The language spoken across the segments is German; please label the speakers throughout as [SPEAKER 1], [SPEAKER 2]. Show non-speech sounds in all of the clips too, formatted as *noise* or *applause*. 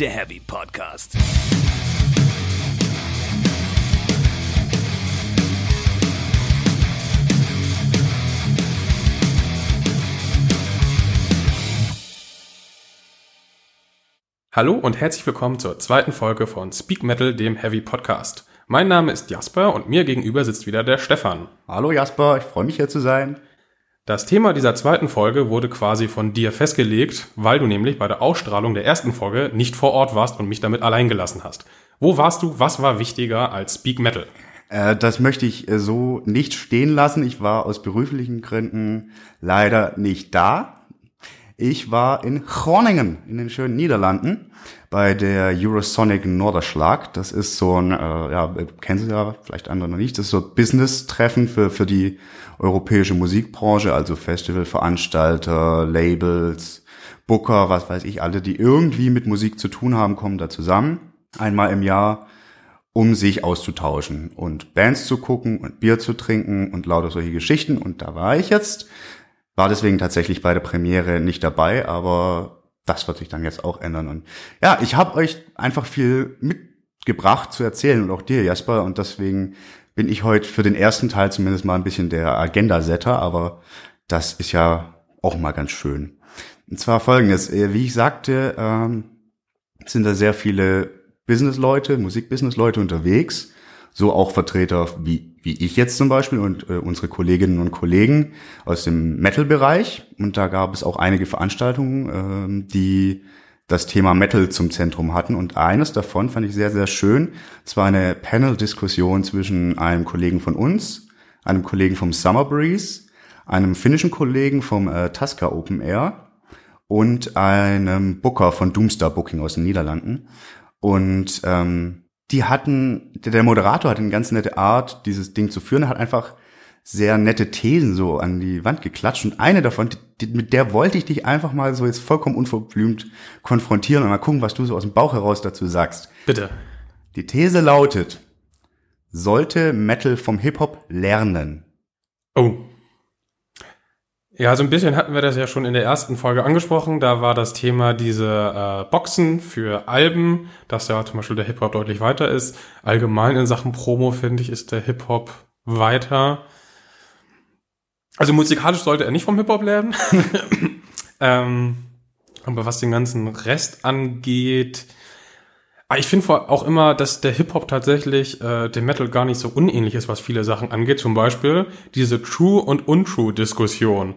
[SPEAKER 1] der Heavy Podcast.
[SPEAKER 2] Hallo und herzlich willkommen zur zweiten Folge von Speak Metal, dem Heavy Podcast. Mein Name ist Jasper und mir gegenüber sitzt wieder der Stefan.
[SPEAKER 3] Hallo Jasper, ich freue mich hier zu sein.
[SPEAKER 2] Das Thema dieser zweiten Folge wurde quasi von dir festgelegt, weil du nämlich bei der Ausstrahlung der ersten Folge nicht vor Ort warst und mich damit allein gelassen hast. Wo warst du? Was war wichtiger als Speak Metal?
[SPEAKER 3] Äh, das möchte ich äh, so nicht stehen lassen. Ich war aus beruflichen Gründen leider nicht da. Ich war in Groningen in den schönen Niederlanden bei der Eurosonic Norderschlag. Das ist so ein, äh, ja, kennen Sie ja, vielleicht andere noch nicht, das ist so ein Business-Treffen für, für die europäische Musikbranche, also Festivalveranstalter, Labels, Booker, was weiß ich, alle, die irgendwie mit Musik zu tun haben, kommen da zusammen. Einmal im Jahr um sich auszutauschen und Bands zu gucken und Bier zu trinken und lauter solche Geschichten. Und da war ich jetzt, war deswegen tatsächlich bei der Premiere nicht dabei, aber das wird sich dann jetzt auch ändern. Und ja, ich habe euch einfach viel mitgebracht zu erzählen und auch dir, Jasper. Und deswegen bin ich heute für den ersten Teil zumindest mal ein bisschen der Agenda-Setter, aber das ist ja auch mal ganz schön. Und zwar folgendes, äh, wie ich sagte, ähm, sind da sehr viele Business-Leute, Musik-Business-Leute unterwegs, so auch Vertreter wie, wie ich jetzt zum Beispiel und äh, unsere Kolleginnen und Kollegen aus dem Metal-Bereich. Und da gab es auch einige Veranstaltungen, ähm, die das Thema Metal zum Zentrum hatten. Und eines davon fand ich sehr, sehr schön. Es war eine Panel-Diskussion zwischen einem Kollegen von uns, einem Kollegen vom Summer Breeze, einem finnischen Kollegen vom äh, Tasca Open Air und einem Booker von Doomstar Booking aus den Niederlanden. Und ähm, die hatten, der Moderator hat eine ganz nette Art, dieses Ding zu führen. Hat einfach sehr nette Thesen so an die Wand geklatscht und eine davon, die, mit der wollte ich dich einfach mal so jetzt vollkommen unverblümt konfrontieren und mal gucken, was du so aus dem Bauch heraus dazu sagst.
[SPEAKER 2] Bitte.
[SPEAKER 3] Die These lautet, sollte Metal vom Hip-Hop lernen?
[SPEAKER 2] Oh. Ja, so ein bisschen hatten wir das ja schon in der ersten Folge angesprochen. Da war das Thema diese äh, Boxen für Alben, dass ja zum Beispiel der Hip-Hop deutlich weiter ist. Allgemein in Sachen Promo, finde ich, ist der Hip-Hop weiter. Also musikalisch sollte er nicht vom Hip-Hop lernen. *laughs* ähm, aber was den ganzen Rest angeht, ah, ich finde auch immer, dass der Hip-Hop tatsächlich äh, dem Metal gar nicht so unähnlich ist, was viele Sachen angeht. Zum Beispiel diese True- und Untrue-Diskussion.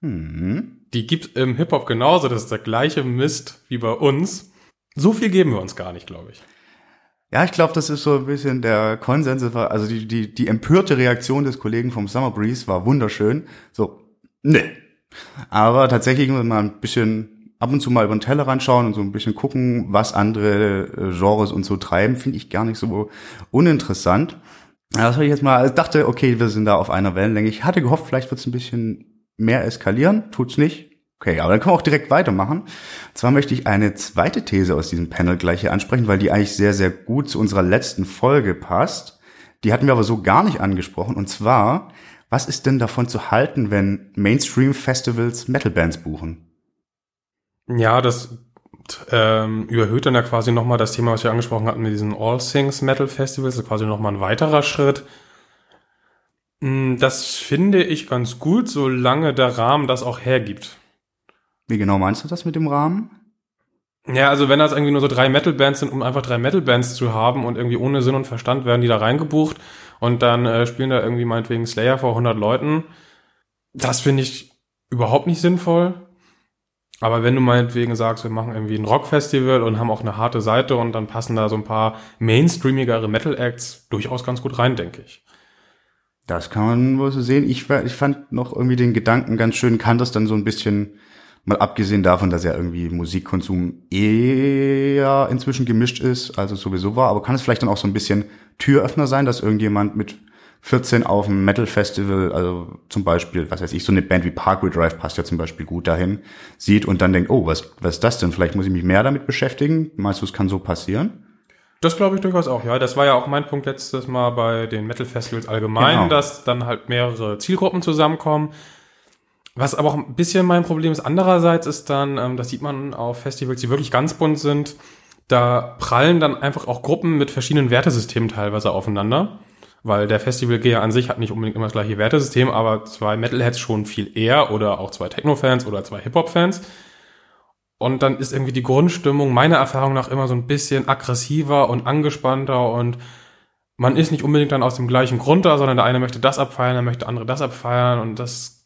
[SPEAKER 2] Mhm. Die gibt im Hip-Hop genauso. Das ist der gleiche Mist wie bei uns. So viel geben wir uns gar nicht, glaube ich.
[SPEAKER 3] Ja, ich glaube, das ist so ein bisschen der Konsens. Also die, die, die empörte Reaktion des Kollegen vom Summer Breeze war wunderschön. So, ne. Aber tatsächlich muss man ein bisschen ab und zu mal über den Tellerrand schauen und so ein bisschen gucken, was andere äh, Genres und so treiben, finde ich gar nicht so uninteressant. Das habe ich jetzt mal, ich dachte, okay, wir sind da auf einer Wellenlänge. Ich hatte gehofft, vielleicht wird es ein bisschen mehr eskalieren, tut's nicht. Okay, aber dann können wir auch direkt weitermachen. Und zwar möchte ich eine zweite These aus diesem Panel gleich hier ansprechen, weil die eigentlich sehr, sehr gut zu unserer letzten Folge passt. Die hatten wir aber so gar nicht angesprochen. Und zwar, was ist denn davon zu halten, wenn Mainstream-Festivals Metal-Bands buchen?
[SPEAKER 2] Ja, das ähm, überhöht dann ja quasi nochmal das Thema, was wir angesprochen hatten mit diesen All Things Metal Festivals. Das ist quasi nochmal ein weiterer Schritt. Hm, das finde ich ganz gut, solange der Rahmen das auch hergibt.
[SPEAKER 3] Wie genau meinst du das mit dem Rahmen?
[SPEAKER 2] Ja, also wenn das irgendwie nur so drei Metal-Bands sind, um einfach drei Metal-Bands zu haben und irgendwie ohne Sinn und Verstand werden die da reingebucht und dann äh, spielen da irgendwie meinetwegen Slayer vor 100 Leuten, das finde ich überhaupt nicht sinnvoll. Aber wenn du meinetwegen sagst, wir machen irgendwie ein Rockfestival und haben auch eine harte Seite und dann passen da so ein paar mainstreamigere Metal-Acts durchaus ganz gut rein, denke ich.
[SPEAKER 3] Das kann man wohl so sehen. Ich, ich fand noch irgendwie den Gedanken ganz schön, kann das dann so ein bisschen Mal abgesehen davon, dass ja irgendwie Musikkonsum eher inzwischen gemischt ist, also sowieso war, aber kann es vielleicht dann auch so ein bisschen Türöffner sein, dass irgendjemand mit 14 auf dem Metal Festival, also zum Beispiel, was weiß ich, so eine Band wie Parkway Drive passt ja zum Beispiel gut dahin, sieht und dann denkt, oh, was, was ist das denn? Vielleicht muss ich mich mehr damit beschäftigen. Meinst du, es kann so passieren?
[SPEAKER 2] Das glaube ich durchaus auch, ja. Das war ja auch mein Punkt letztes Mal bei den Metal Festivals allgemein, genau. dass dann halt mehrere Zielgruppen zusammenkommen was aber auch ein bisschen mein Problem ist, andererseits ist dann, ähm, das sieht man auf Festivals, die wirklich ganz bunt sind, Da prallen dann einfach auch Gruppen mit verschiedenen Wertesystemen teilweise aufeinander, weil der Festivalgeher an sich hat nicht unbedingt immer das gleiche Wertesystem, aber zwei Metalheads schon viel eher oder auch zwei Techno-Fans oder zwei Hip-Hop-Fans. Und dann ist irgendwie die Grundstimmung meiner Erfahrung nach immer so ein bisschen aggressiver und angespannter und man ist nicht unbedingt dann aus dem gleichen Grund da, sondern der eine möchte das abfeiern, der möchte der andere das abfeiern und das,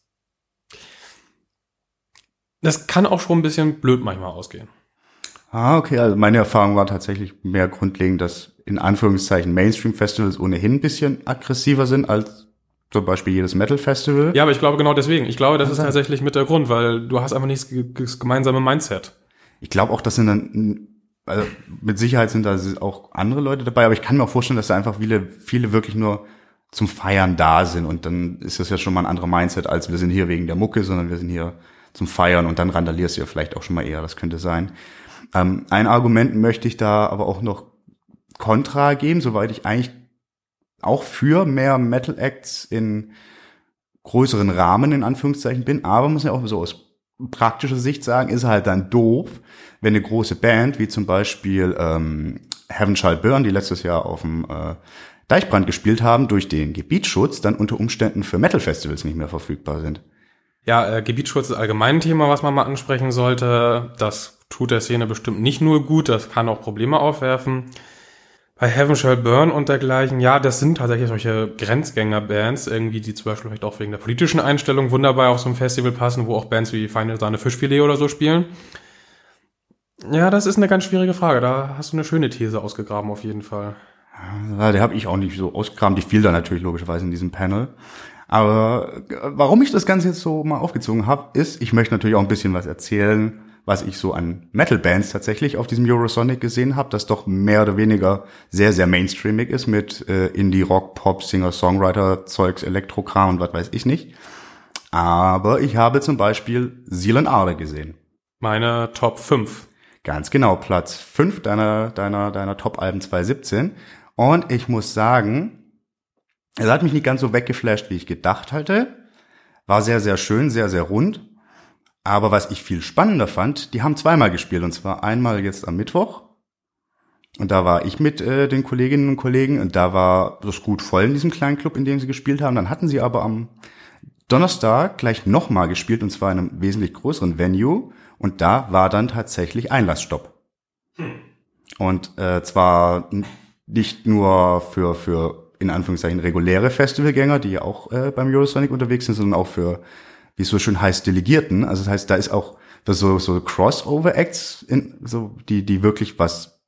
[SPEAKER 2] das kann auch schon ein bisschen blöd manchmal ausgehen.
[SPEAKER 3] Ah, okay. Also meine Erfahrung war tatsächlich mehr grundlegend, dass in Anführungszeichen Mainstream-Festivals ohnehin ein bisschen aggressiver sind als zum Beispiel jedes Metal-Festival.
[SPEAKER 2] Ja, aber ich glaube genau deswegen. Ich glaube, das ist tatsächlich mit der Grund, weil du hast einfach nicht das gemeinsame Mindset.
[SPEAKER 3] Ich glaube auch, das sind dann, also mit Sicherheit sind da auch andere Leute dabei, aber ich kann mir auch vorstellen, dass da einfach viele, viele wirklich nur zum Feiern da sind und dann ist das ja schon mal ein anderer Mindset, als wir sind hier wegen der Mucke, sondern wir sind hier zum Feiern und dann randalierst du ja vielleicht auch schon mal eher, das könnte sein. Ähm, ein Argument möchte ich da aber auch noch kontra geben, soweit ich eigentlich auch für mehr Metal Acts in größeren Rahmen in Anführungszeichen bin, aber muss ja auch so aus praktischer Sicht sagen, ist halt dann doof, wenn eine große Band wie zum Beispiel ähm, Heaven Shall Burn, die letztes Jahr auf dem äh, Deichbrand gespielt haben, durch den Gebietsschutz dann unter Umständen für Metal-Festivals nicht mehr verfügbar sind.
[SPEAKER 2] Ja, äh, Gebietsschutz ist allgemein ein Thema, was man mal ansprechen sollte. Das tut der Szene bestimmt nicht nur gut, das kann auch Probleme aufwerfen bei Heaven Shall Burn und dergleichen, ja, das sind tatsächlich solche Grenzgänger-Bands, irgendwie, die zum Beispiel vielleicht auch wegen der politischen Einstellung wunderbar auf so ein Festival passen, wo auch Bands wie Final Sahne Fischfilet oder so spielen. Ja, das ist eine ganz schwierige Frage. Da hast du eine schöne These ausgegraben, auf jeden Fall.
[SPEAKER 3] Ja, der habe ich auch nicht so ausgegraben. Die fiel da natürlich logischerweise in diesem Panel. Aber äh, warum ich das Ganze jetzt so mal aufgezogen habe, ist, ich möchte natürlich auch ein bisschen was erzählen was ich so an Metal-Bands tatsächlich auf diesem Eurosonic gesehen habe, das doch mehr oder weniger sehr, sehr mainstreamig ist mit äh, Indie, Rock, Pop, Singer, Songwriter, Zeugs, Elektrokram und was weiß ich nicht. Aber ich habe zum Beispiel Seal and Arde gesehen.
[SPEAKER 2] Meine Top 5.
[SPEAKER 3] Ganz genau, Platz 5 deiner, deiner, deiner Top-Alben 2017. Und ich muss sagen, es hat mich nicht ganz so weggeflasht, wie ich gedacht hatte. War sehr, sehr schön, sehr, sehr rund. Aber was ich viel spannender fand, die haben zweimal gespielt. Und zwar einmal jetzt am Mittwoch. Und da war ich mit äh, den Kolleginnen und Kollegen und da war das gut voll in diesem kleinen Club, in dem sie gespielt haben. Dann hatten sie aber am Donnerstag gleich nochmal gespielt und zwar in einem wesentlich größeren Venue. Und da war dann tatsächlich Einlassstopp. Hm. Und äh, zwar nicht nur für, für in Anführungszeichen reguläre Festivalgänger, die ja auch äh, beim Eurosonic unterwegs sind, sondern auch für wie es so schön heißt, Delegierten. Also das heißt, da ist auch so, so Crossover-Acts, so, die, die wirklich was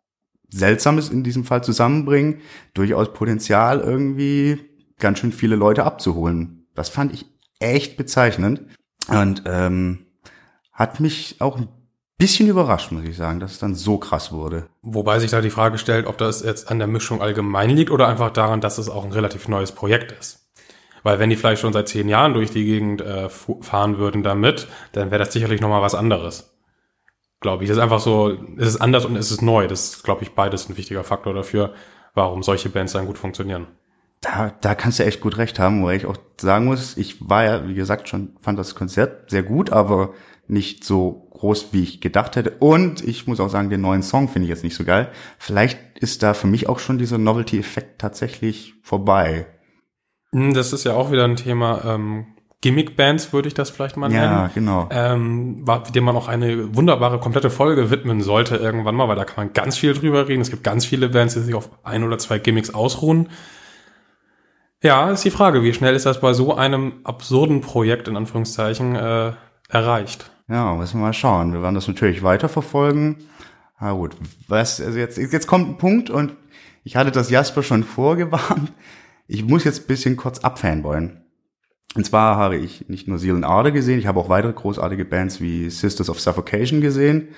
[SPEAKER 3] Seltsames in diesem Fall zusammenbringen, durchaus Potenzial irgendwie ganz schön viele Leute abzuholen. Das fand ich echt bezeichnend und ähm, hat mich auch ein bisschen überrascht, muss ich sagen, dass es dann so krass wurde.
[SPEAKER 2] Wobei sich da die Frage stellt, ob das jetzt an der Mischung allgemein liegt oder einfach daran, dass es auch ein relativ neues Projekt ist. Weil wenn die vielleicht schon seit zehn Jahren durch die Gegend äh, fahren würden damit, dann wäre das sicherlich nochmal was anderes. Glaube ich. Das ist einfach so, es ist anders und es ist neu. Das ist, glaube ich, beides ein wichtiger Faktor dafür, warum solche Bands dann gut funktionieren.
[SPEAKER 3] Da, da kannst du echt gut recht haben, wo ich auch sagen muss, ich war ja, wie gesagt, schon, fand das Konzert sehr gut, aber nicht so groß, wie ich gedacht hätte. Und ich muss auch sagen, den neuen Song finde ich jetzt nicht so geil. Vielleicht ist da für mich auch schon dieser Novelty-Effekt tatsächlich vorbei.
[SPEAKER 2] Hm, das ist ja auch wieder ein Thema. Ähm, Gimmick-Bands würde ich das vielleicht mal nennen.
[SPEAKER 3] Ja, genau.
[SPEAKER 2] Ähm, dem man auch eine wunderbare, komplette Folge widmen sollte irgendwann mal, weil da kann man ganz viel drüber reden. Es gibt ganz viele Bands, die sich auf ein oder zwei Gimmicks ausruhen. Ja, ist die Frage, wie schnell ist das bei so einem absurden Projekt in Anführungszeichen äh, erreicht?
[SPEAKER 3] Ja, müssen wir mal schauen. Wir werden das natürlich weiterverfolgen. Na gut, was, also jetzt, jetzt kommt ein Punkt und ich hatte das Jasper schon vorgewarnt. Ich muss jetzt ein bisschen kurz abfanboyen. Und zwar habe ich nicht nur Seal and Arde gesehen, ich habe auch weitere großartige Bands wie Sisters of Suffocation gesehen.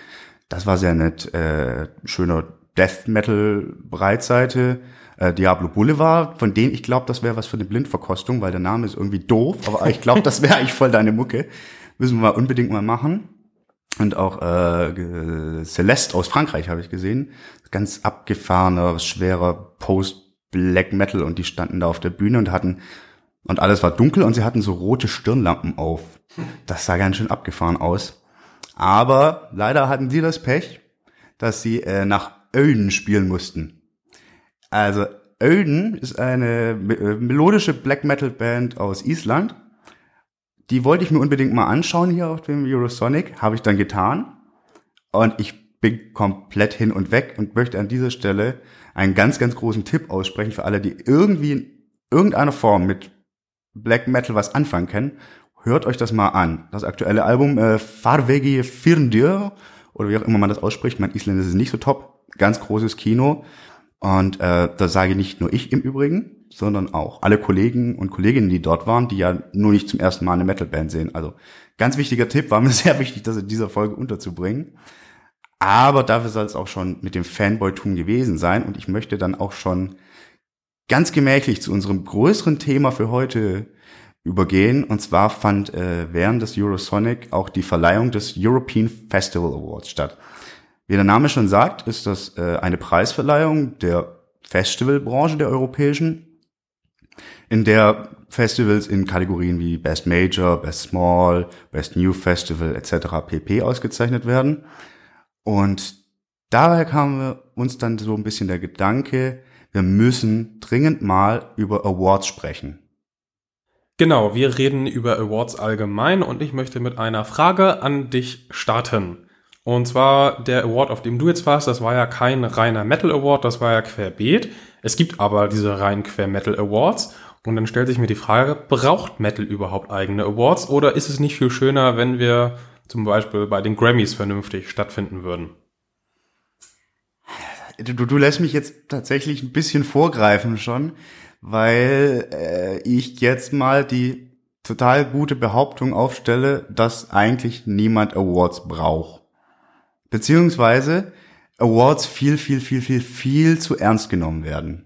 [SPEAKER 3] Das war sehr nett. Äh, schöner Death Metal Breitseite. Äh, Diablo Boulevard, von denen ich glaube, das wäre was für eine Blindverkostung, weil der Name ist irgendwie doof, aber ich glaube, das wäre *laughs* eigentlich voll deine Mucke. Müssen wir mal unbedingt mal machen. Und auch äh, Celeste aus Frankreich habe ich gesehen. Ganz abgefahrener, schwerer Post Black Metal und die standen da auf der Bühne und hatten und alles war dunkel und sie hatten so rote Stirnlampen auf. Das sah ganz schön abgefahren aus. Aber leider hatten sie das Pech, dass sie äh, nach Öden spielen mussten. Also Öden ist eine äh, melodische Black Metal Band aus Island. Die wollte ich mir unbedingt mal anschauen hier auf dem Eurosonic, habe ich dann getan. Und ich bin komplett hin und weg und möchte an dieser Stelle einen ganz, ganz großen Tipp aussprechen für alle, die irgendwie in irgendeiner Form mit Black Metal was anfangen können. Hört euch das mal an. Das aktuelle Album äh, Farvegi Firndir oder wie auch immer man das ausspricht. Mein Isländisch ist nicht so top. Ganz großes Kino. Und äh, das sage nicht nur ich im Übrigen, sondern auch alle Kollegen und Kolleginnen, die dort waren, die ja nur nicht zum ersten Mal eine Metalband sehen. Also ganz wichtiger Tipp, war mir *laughs* sehr wichtig, das in dieser Folge unterzubringen. Aber dafür soll es auch schon mit dem Fanboy-Tum gewesen sein. Und ich möchte dann auch schon ganz gemächlich zu unserem größeren Thema für heute übergehen. Und zwar fand äh, während des Eurosonic auch die Verleihung des European Festival Awards statt. Wie der Name schon sagt, ist das äh, eine Preisverleihung der Festivalbranche der europäischen, in der Festivals in Kategorien wie Best Major, Best Small, Best New Festival etc. pp. ausgezeichnet werden. Und daher kam uns dann so ein bisschen der Gedanke, wir müssen dringend mal über Awards sprechen.
[SPEAKER 2] Genau, wir reden über Awards allgemein und ich möchte mit einer Frage an dich starten. Und zwar der Award, auf dem du jetzt warst, das war ja kein reiner Metal Award, das war ja querbeet. Es gibt aber diese rein quer Metal Awards. Und dann stellt sich mir die Frage, braucht Metal überhaupt eigene Awards oder ist es nicht viel schöner, wenn wir zum Beispiel bei den Grammys vernünftig stattfinden würden?
[SPEAKER 3] Du, du lässt mich jetzt tatsächlich ein bisschen vorgreifen schon, weil äh, ich jetzt mal die total gute Behauptung aufstelle, dass eigentlich niemand Awards braucht. Beziehungsweise Awards viel, viel, viel, viel, viel zu ernst genommen werden.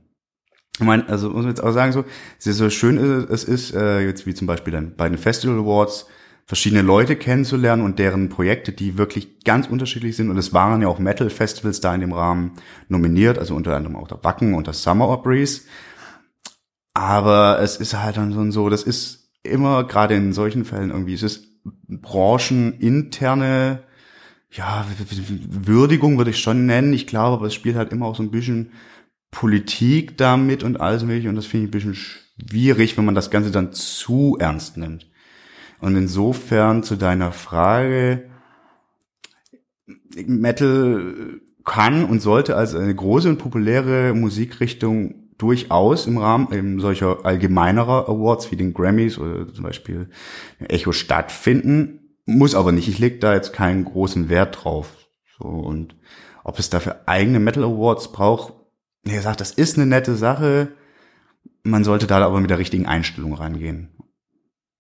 [SPEAKER 3] Ich meine, also muss man jetzt auch sagen, so, so schön es ist, äh, jetzt wie zum Beispiel dann bei den Festival Awards, verschiedene Leute kennenzulernen und deren Projekte, die wirklich ganz unterschiedlich sind. Und es waren ja auch Metal-Festivals da in dem Rahmen nominiert, also unter anderem auch der Wacken und das Summer Opries. Aber es ist halt dann so, das ist immer gerade in solchen Fällen irgendwie, es ist brancheninterne, ja, Würdigung würde ich schon nennen. Ich glaube, aber es spielt halt immer auch so ein bisschen Politik damit und alles mögliche. Und das finde ich ein bisschen schwierig, wenn man das Ganze dann zu ernst nimmt. Und insofern zu deiner Frage, Metal kann und sollte als eine große und populäre Musikrichtung durchaus im Rahmen eben solcher allgemeinerer Awards wie den Grammys oder zum Beispiel Echo stattfinden, muss aber nicht. Ich lege da jetzt keinen großen Wert drauf. So, und ob es dafür eigene Metal Awards braucht, wie gesagt, das ist eine nette Sache. Man sollte da aber mit der richtigen Einstellung rangehen.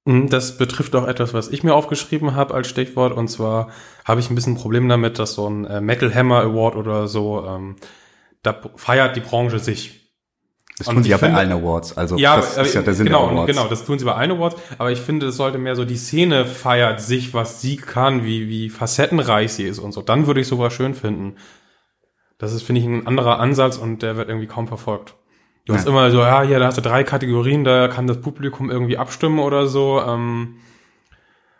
[SPEAKER 2] Mhm, das betrifft auch etwas, was ich mir aufgeschrieben habe als Stichwort. Und zwar habe ich ein bisschen ein Problem damit, dass so ein äh, Metal Hammer Award oder so, ähm, da feiert die Branche sich.
[SPEAKER 3] Das tun sie ja bei allen Awards. Also
[SPEAKER 2] ja,
[SPEAKER 3] das
[SPEAKER 2] ist ja der Sinn genau, der Awards. Genau, das tun sie bei allen Awards. Aber ich finde, es sollte mehr so die Szene feiert sich, was sie kann, wie, wie facettenreich sie ist und so. Dann würde ich sowas schön finden. Das ist, finde ich, ein anderer Ansatz und der wird irgendwie kaum verfolgt. Du ja. hast immer so, ja, hier, da hast du drei Kategorien, da kann das Publikum irgendwie abstimmen oder so. Ähm,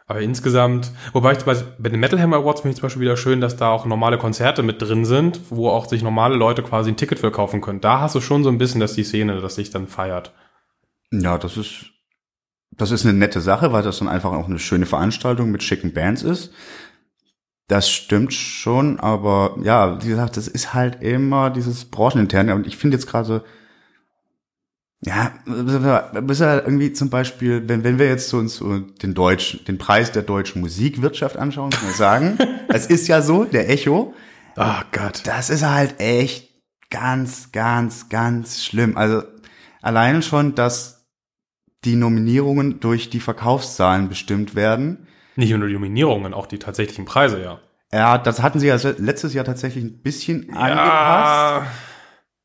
[SPEAKER 2] aber insgesamt, wobei ich bei, bei den Metal Hammer Awards finde ich zum Beispiel wieder schön, dass da auch normale Konzerte mit drin sind, wo auch sich normale Leute quasi ein Ticket für kaufen können. Da hast du schon so ein bisschen, dass die Szene, dass sich dann feiert.
[SPEAKER 3] Ja, das ist, das ist eine nette Sache, weil das dann einfach auch eine schöne Veranstaltung mit schicken Bands ist. Das stimmt schon, aber ja, wie gesagt, das ist halt immer dieses Brancheninterne. Und ich finde jetzt gerade so, ja, bis er irgendwie zum Beispiel, wenn, wenn wir jetzt so uns den deutschen, den Preis der deutschen Musikwirtschaft anschauen, muss man sagen, *laughs* es ist ja so, der Echo.
[SPEAKER 2] Oh Gott.
[SPEAKER 3] Das ist halt echt ganz, ganz, ganz schlimm. Also allein schon, dass die Nominierungen durch die Verkaufszahlen bestimmt werden.
[SPEAKER 2] Nicht nur die Nominierungen, auch die tatsächlichen Preise, ja.
[SPEAKER 3] Ja, das hatten sie ja letztes Jahr tatsächlich ein bisschen ja. angepasst.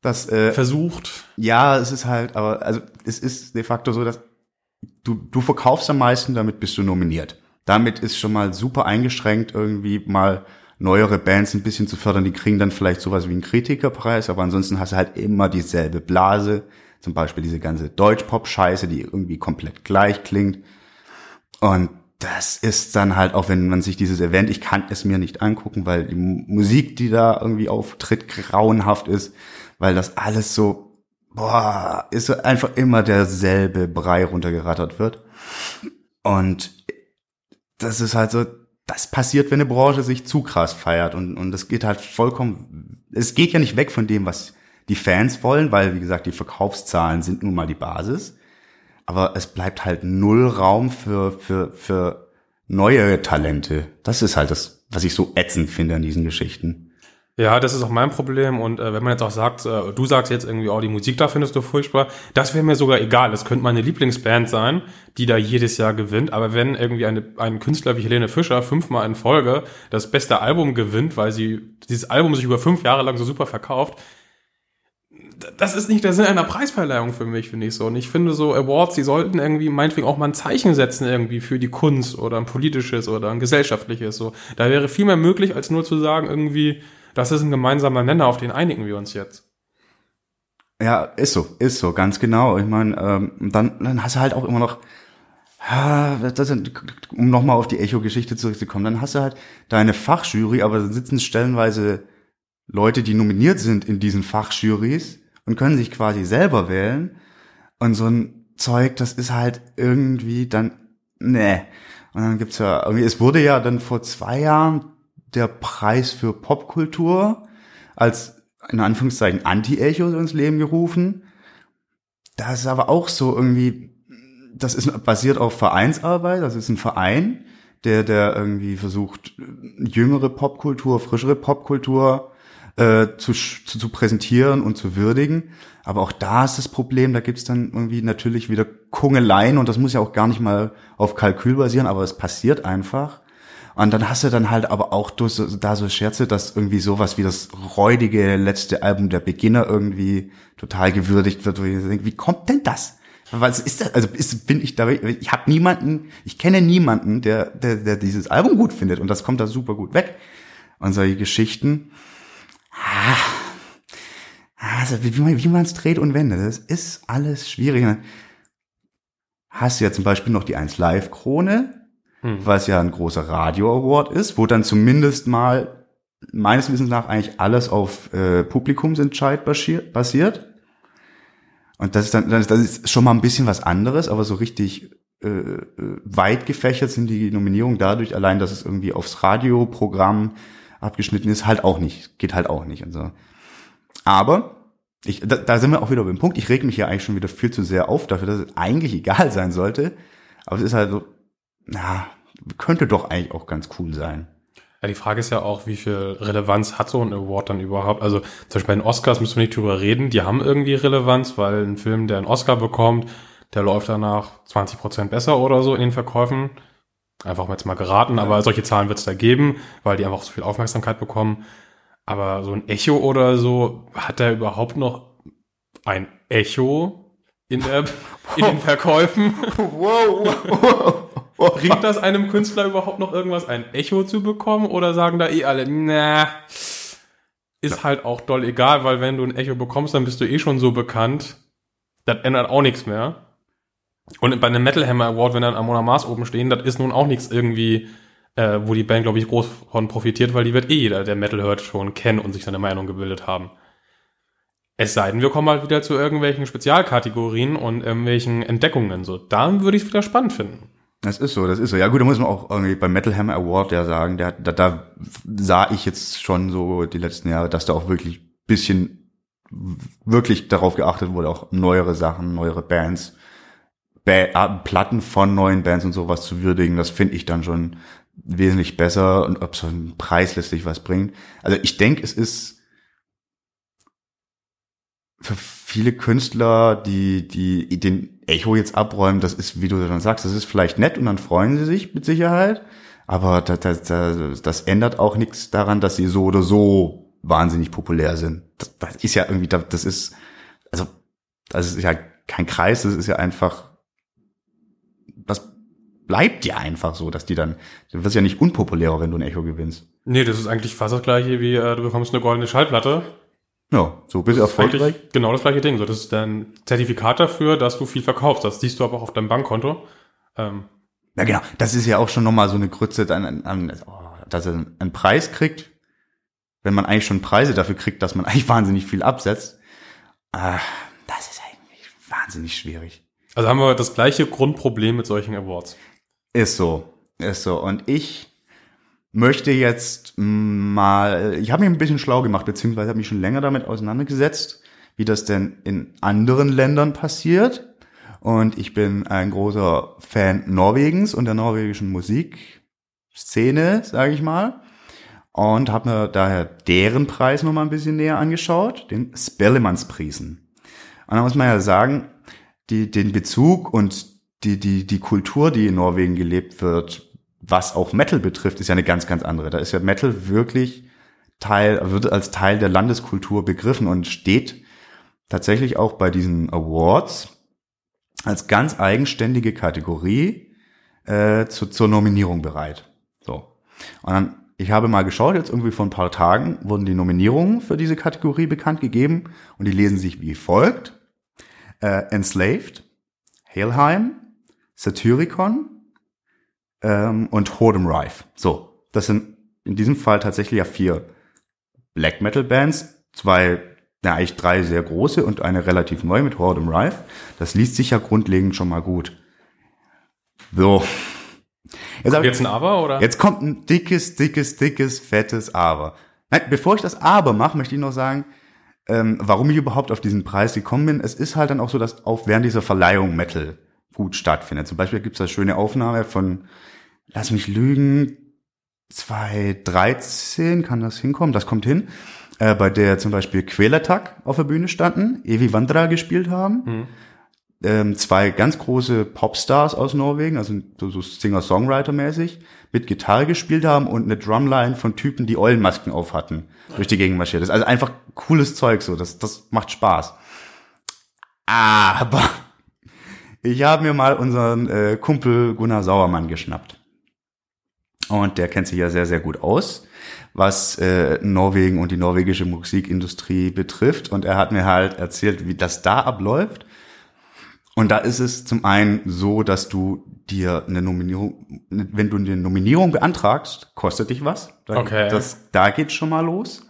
[SPEAKER 3] Das, äh,
[SPEAKER 2] Versucht.
[SPEAKER 3] Ja, es ist halt, aber also es ist de facto so, dass du, du verkaufst am meisten, damit bist du nominiert. Damit ist schon mal super eingeschränkt, irgendwie mal neuere Bands ein bisschen zu fördern. Die kriegen dann vielleicht sowas wie einen Kritikerpreis, aber ansonsten hast du halt immer dieselbe Blase. Zum Beispiel diese ganze Deutschpop-Scheiße, die irgendwie komplett gleich klingt. Und das ist dann halt, auch wenn man sich dieses Event, ich kann es mir nicht angucken, weil die Musik, die da irgendwie auftritt, grauenhaft ist, weil das alles so, boah, ist so einfach immer derselbe Brei runtergerattert wird. Und das ist halt so, das passiert, wenn eine Branche sich zu krass feiert und, und das geht halt vollkommen, es geht ja nicht weg von dem, was die Fans wollen, weil, wie gesagt, die Verkaufszahlen sind nun mal die Basis aber es bleibt halt null Raum für, für, für neue Talente. Das ist halt das, was ich so ätzend finde an diesen Geschichten.
[SPEAKER 2] Ja, das ist auch mein Problem. Und äh, wenn man jetzt auch sagt, äh, du sagst jetzt irgendwie, oh, die Musik da findest du furchtbar, das wäre mir sogar egal. Das könnte meine Lieblingsband sein, die da jedes Jahr gewinnt. Aber wenn irgendwie eine, ein Künstler wie Helene Fischer fünfmal in Folge das beste Album gewinnt, weil sie dieses Album sich über fünf Jahre lang so super verkauft, das ist nicht der Sinn einer Preisverleihung für mich, finde ich so. Und ich finde so Awards, die sollten irgendwie meinetwegen auch mal ein Zeichen setzen irgendwie für die Kunst oder ein politisches oder ein gesellschaftliches. So, da wäre viel mehr möglich, als nur zu sagen irgendwie, das ist ein gemeinsamer Nenner, auf den einigen wir uns jetzt.
[SPEAKER 3] Ja, ist so, ist so, ganz genau. Ich meine, ähm, dann, dann hast du halt auch immer noch, das, um nochmal auf die Echo-Geschichte zurückzukommen, dann hast du halt deine Fachjury, aber da sitzen stellenweise Leute, die nominiert sind in diesen Fachjurys und können sich quasi selber wählen. Und so ein Zeug, das ist halt irgendwie dann, ne. Und dann gibt's ja irgendwie, es wurde ja dann vor zwei Jahren der Preis für Popkultur als in Anführungszeichen Anti-Echo ins Leben gerufen. Das ist aber auch so irgendwie, das ist basiert auf Vereinsarbeit, das ist ein Verein, der, der irgendwie versucht, jüngere Popkultur, frischere Popkultur äh, zu, zu, zu präsentieren und zu würdigen. Aber auch da ist das Problem, da gibt's dann irgendwie natürlich wieder Kungeleien und das muss ja auch gar nicht mal auf Kalkül basieren, aber es passiert einfach. Und dann hast du dann halt aber auch da so Scherze, dass irgendwie sowas wie das räudige letzte Album der Beginner irgendwie total gewürdigt wird, wo ich denke, wie kommt denn das? Was ist das? Also ist, bin ich da, ich habe niemanden, ich kenne niemanden, der, der, der dieses Album gut findet und das kommt da super gut weg. Und solche Geschichten. Ah, also wie, wie man es dreht und wendet, das ist alles schwierig. Hast du ja zum Beispiel noch die 1 Live Krone, hm. was ja ein großer Radio Award ist, wo dann zumindest mal meines Wissens nach eigentlich alles auf äh, Publikumsentscheid basiert. Und das ist dann, das ist schon mal ein bisschen was anderes, aber so richtig äh, äh, weit gefächert sind die Nominierungen dadurch allein, dass es irgendwie aufs Radioprogramm abgeschnitten ist, halt auch nicht. Geht halt auch nicht und so. Aber ich, da, da sind wir auch wieder beim Punkt. Ich reg mich ja eigentlich schon wieder viel zu sehr auf dafür, dass es eigentlich egal *laughs* sein sollte. Aber es ist halt so, na, könnte doch eigentlich auch ganz cool sein.
[SPEAKER 2] Ja, die Frage ist ja auch, wie viel Relevanz hat so ein Award dann überhaupt? Also zum Beispiel bei den Oscars müssen wir nicht drüber reden. Die haben irgendwie Relevanz, weil ein Film, der einen Oscar bekommt, der läuft danach 20 Prozent besser oder so in den Verkäufen. Einfach mal jetzt mal geraten, aber solche Zahlen wird es da geben, weil die einfach so viel Aufmerksamkeit bekommen. Aber so ein Echo oder so, hat der überhaupt noch ein Echo in, der, *laughs* in den Verkäufen? Wow, wow, wow. Bringt das einem Künstler überhaupt noch irgendwas, ein Echo zu bekommen? Oder sagen da eh alle, na, ist ja. halt auch doll egal, weil wenn du ein Echo bekommst, dann bist du eh schon so bekannt. Das ändert auch nichts mehr. Und bei einem Metal Hammer Award, wenn dann Amona Mars oben stehen, das ist nun auch nichts irgendwie, äh, wo die Band, glaube ich, groß von profitiert, weil die wird eh jeder, der Metal hört, schon kennen und sich seine Meinung gebildet haben. Es sei denn, wir kommen halt wieder zu irgendwelchen Spezialkategorien und irgendwelchen Entdeckungen. So, dann würde ich es wieder spannend finden.
[SPEAKER 3] Das ist so, das ist so. Ja gut, da muss man auch irgendwie beim Metal Hammer Award ja sagen, der, da, da sah ich jetzt schon so die letzten Jahre, dass da auch wirklich bisschen wirklich darauf geachtet wurde, auch neuere Sachen, neuere Bands ba Platten von neuen Bands und sowas zu würdigen, das finde ich dann schon wesentlich besser und ob so ein Preis letztlich was bringt. Also ich denke, es ist für viele Künstler, die, die den Echo jetzt abräumen, das ist, wie du schon sagst, das ist vielleicht nett und dann freuen sie sich mit Sicherheit. Aber das, das, das ändert auch nichts daran, dass sie so oder so wahnsinnig populär sind. Das, das ist ja irgendwie, das ist, also, das ist ja kein Kreis, das ist ja einfach das bleibt ja einfach so, dass die dann, du wirst ja nicht unpopulärer, wenn du ein Echo gewinnst.
[SPEAKER 2] Nee, das ist eigentlich fast das gleiche wie, äh, du bekommst eine goldene Schallplatte.
[SPEAKER 3] Ja, so bist du erfolgreich.
[SPEAKER 2] Genau das gleiche Ding. So, das ist dein Zertifikat dafür, dass du viel verkaufst. Das siehst du aber auch auf deinem Bankkonto. Ähm,
[SPEAKER 3] Ja, genau. Das ist ja auch schon nochmal so eine Grütze, dann, an, oh, dass er einen Preis kriegt, wenn man eigentlich schon Preise dafür kriegt, dass man *laughs* eigentlich wahnsinnig viel absetzt. Äh, das ist eigentlich wahnsinnig schwierig.
[SPEAKER 2] Also haben wir das gleiche Grundproblem mit solchen Awards.
[SPEAKER 3] Ist so, ist so. Und ich möchte jetzt mal, ich habe mich ein bisschen schlau gemacht, beziehungsweise habe mich schon länger damit auseinandergesetzt, wie das denn in anderen Ländern passiert. Und ich bin ein großer Fan Norwegens und der norwegischen Musikszene, sage ich mal. Und habe mir daher deren Preis nochmal ein bisschen näher angeschaut, den Spellemannspriesen. Und da muss man ja sagen, die, den Bezug und die, die, die Kultur, die in Norwegen gelebt wird, was auch Metal betrifft, ist ja eine ganz, ganz andere. Da ist ja Metal wirklich Teil, wird als Teil der Landeskultur begriffen und steht tatsächlich auch bei diesen Awards als ganz eigenständige Kategorie äh, zu, zur Nominierung bereit. So. Und dann, ich habe mal geschaut, jetzt irgendwie vor ein paar Tagen wurden die Nominierungen für diese Kategorie bekannt gegeben und die lesen sich wie folgt. Äh, Enslaved, Helheim, Satyricon ähm, und Hodem Rife. So, das sind in diesem Fall tatsächlich ja vier Black Metal Bands, zwei ja, eigentlich drei sehr große und eine relativ neu mit Horde Rife. Das liest sich ja grundlegend schon mal gut. So.
[SPEAKER 2] Jetzt, kommt jetzt ein Aber, oder?
[SPEAKER 3] Jetzt kommt ein dickes, dickes, dickes, fettes Aber. Nein, bevor ich das Aber mache, möchte ich noch sagen, ähm, warum ich überhaupt auf diesen Preis gekommen bin. Es ist halt dann auch so, dass auch während dieser Verleihung Metal gut stattfindet. Zum Beispiel gibt es da schöne Aufnahme von, lass mich lügen, 2013 kann das hinkommen, das kommt hin äh, bei der zum Beispiel Quälertag auf der Bühne standen, Evi Vandra gespielt haben. Mhm. Ähm, zwei ganz große Popstars aus Norwegen, also so, so Singer-Songwriter-mäßig, mit Gitarre gespielt haben und eine Drumline von Typen, die Eulenmasken auf hatten, durch die Gegend marschiert ist. Also einfach cooles Zeug so, das, das macht Spaß. Aber ich habe mir mal unseren äh, Kumpel Gunnar Sauermann geschnappt. Und der kennt sich ja sehr, sehr gut aus was äh, Norwegen und die norwegische Musikindustrie betrifft. Und er hat mir halt erzählt, wie das da abläuft. Und da ist es zum einen so, dass du dir eine Nominierung, wenn du eine Nominierung beantragst, kostet dich was. Da,
[SPEAKER 2] okay.
[SPEAKER 3] Das, da geht schon mal los.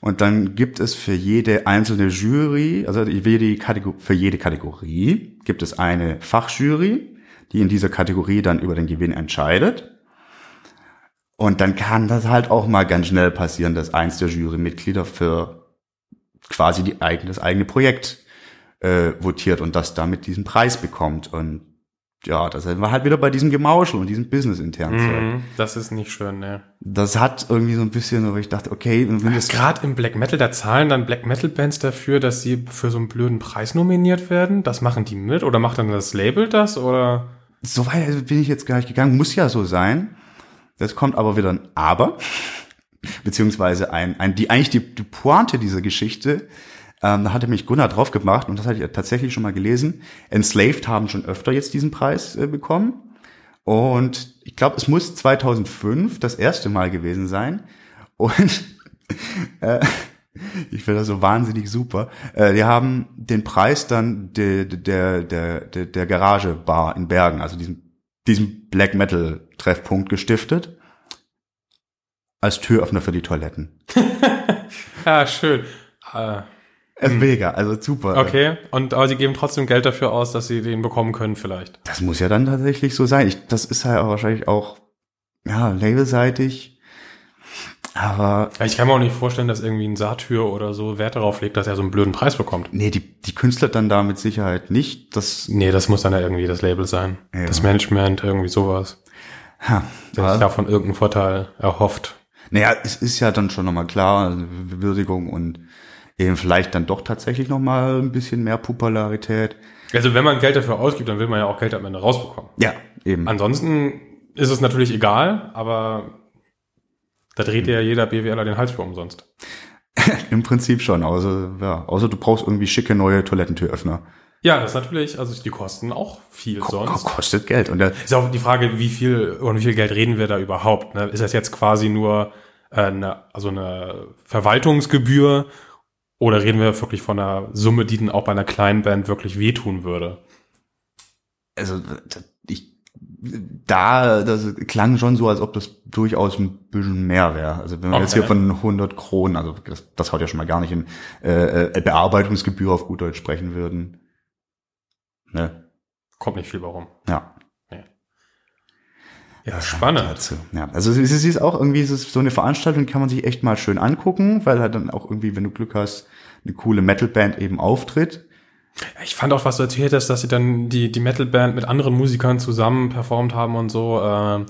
[SPEAKER 3] Und dann gibt es für jede einzelne Jury, also für jede Kategorie gibt es eine Fachjury, die in dieser Kategorie dann über den Gewinn entscheidet. Und dann kann das halt auch mal ganz schnell passieren, dass eins der Jurymitglieder für quasi die eigene, das eigene Projekt äh, votiert und das damit diesen Preis bekommt. Und ja, das war halt wieder bei diesem Gemauschel und diesem Business intern.
[SPEAKER 2] Mm, das ist nicht schön, ne?
[SPEAKER 3] Das hat irgendwie so ein bisschen, wo ich dachte, okay, wenn
[SPEAKER 2] das gerade im Black Metal, da zahlen dann Black Metal Bands dafür, dass sie für so einen blöden Preis nominiert werden. Das machen die mit oder macht dann das Label das oder?
[SPEAKER 3] So weit bin ich jetzt gar nicht gegangen. Muss ja so sein. Das kommt aber wieder ein Aber, *laughs* beziehungsweise ein, ein die eigentlich die, die Pointe dieser Geschichte. Ähm, da hatte mich Gunnar drauf gemacht und das hatte ich tatsächlich schon mal gelesen. Enslaved haben schon öfter jetzt diesen Preis äh, bekommen. Und ich glaube, es muss 2005 das erste Mal gewesen sein. Und *laughs* äh, ich finde das so wahnsinnig super. Äh, die haben den Preis dann der, der, der, der, der Garage Bar in Bergen, also diesem diesem Black Metal Treffpunkt gestiftet. Als Türöffner für die Toiletten. *laughs*
[SPEAKER 2] ja, schön. Äh,
[SPEAKER 3] also mega, also super.
[SPEAKER 2] Okay, und aber sie geben trotzdem Geld dafür aus, dass sie den bekommen können vielleicht.
[SPEAKER 3] Das muss ja dann tatsächlich so sein. Ich, das ist halt wahrscheinlich auch ja labelseitig aber.
[SPEAKER 2] Ich kann mir auch nicht vorstellen, dass irgendwie ein Satyr oder so Wert darauf legt, dass er so einen blöden Preis bekommt.
[SPEAKER 3] Nee, die, die Künstler dann da mit Sicherheit nicht. Das
[SPEAKER 2] nee, das muss dann ja irgendwie das Label sein. Ja. Das Management, irgendwie sowas. Ha, der sich davon irgendeinen Vorteil erhofft.
[SPEAKER 3] Naja, es ist ja dann schon nochmal klar, also Würdigung und eben vielleicht dann doch tatsächlich nochmal ein bisschen mehr Popularität.
[SPEAKER 2] Also wenn man Geld dafür ausgibt, dann will man ja auch Geld am Ende rausbekommen.
[SPEAKER 3] Ja, eben.
[SPEAKER 2] Ansonsten ist es natürlich egal, aber da dreht ja jeder BWLer den Hals für umsonst. *laughs*
[SPEAKER 3] Im Prinzip schon, außer, ja, außer du brauchst irgendwie schicke neue Toilettentüröffner.
[SPEAKER 2] Ja, das ist natürlich, also die kosten auch viel Ko sonst.
[SPEAKER 3] Kostet Geld. Und
[SPEAKER 2] ist auch die Frage, wie viel oder wie viel Geld reden wir da überhaupt? Ne? Ist das jetzt quasi nur äh, eine, also eine Verwaltungsgebühr oder reden wir wirklich von einer Summe, die dann auch bei einer kleinen Band wirklich wehtun würde?
[SPEAKER 3] Also ich da, das klang schon so, als ob das durchaus ein bisschen mehr wäre. Also wenn wir jetzt
[SPEAKER 2] Okay.
[SPEAKER 3] hier von 100 Kronen, also das, das haut ja schon mal gar nicht in äh, äh, Bearbeitungsgebühr auf gut Deutsch sprechen würden. Ne?
[SPEAKER 2] Kommt nicht viel bei rum.
[SPEAKER 3] Ja.
[SPEAKER 2] Ja, spannend.
[SPEAKER 3] Dazu. Ja, also es ist, es auch irgendwie es ist so eine Veranstaltung, die kann man sich echt mal schön angucken, weil halt dann auch irgendwie, wenn du Glück hast, eine coole Metalband eben auftritt.
[SPEAKER 2] Ich fand auch, was du erzählt hast, dass sie dann die, die Metalband mit anderen Musikern zusammen performt haben und so. Ähm,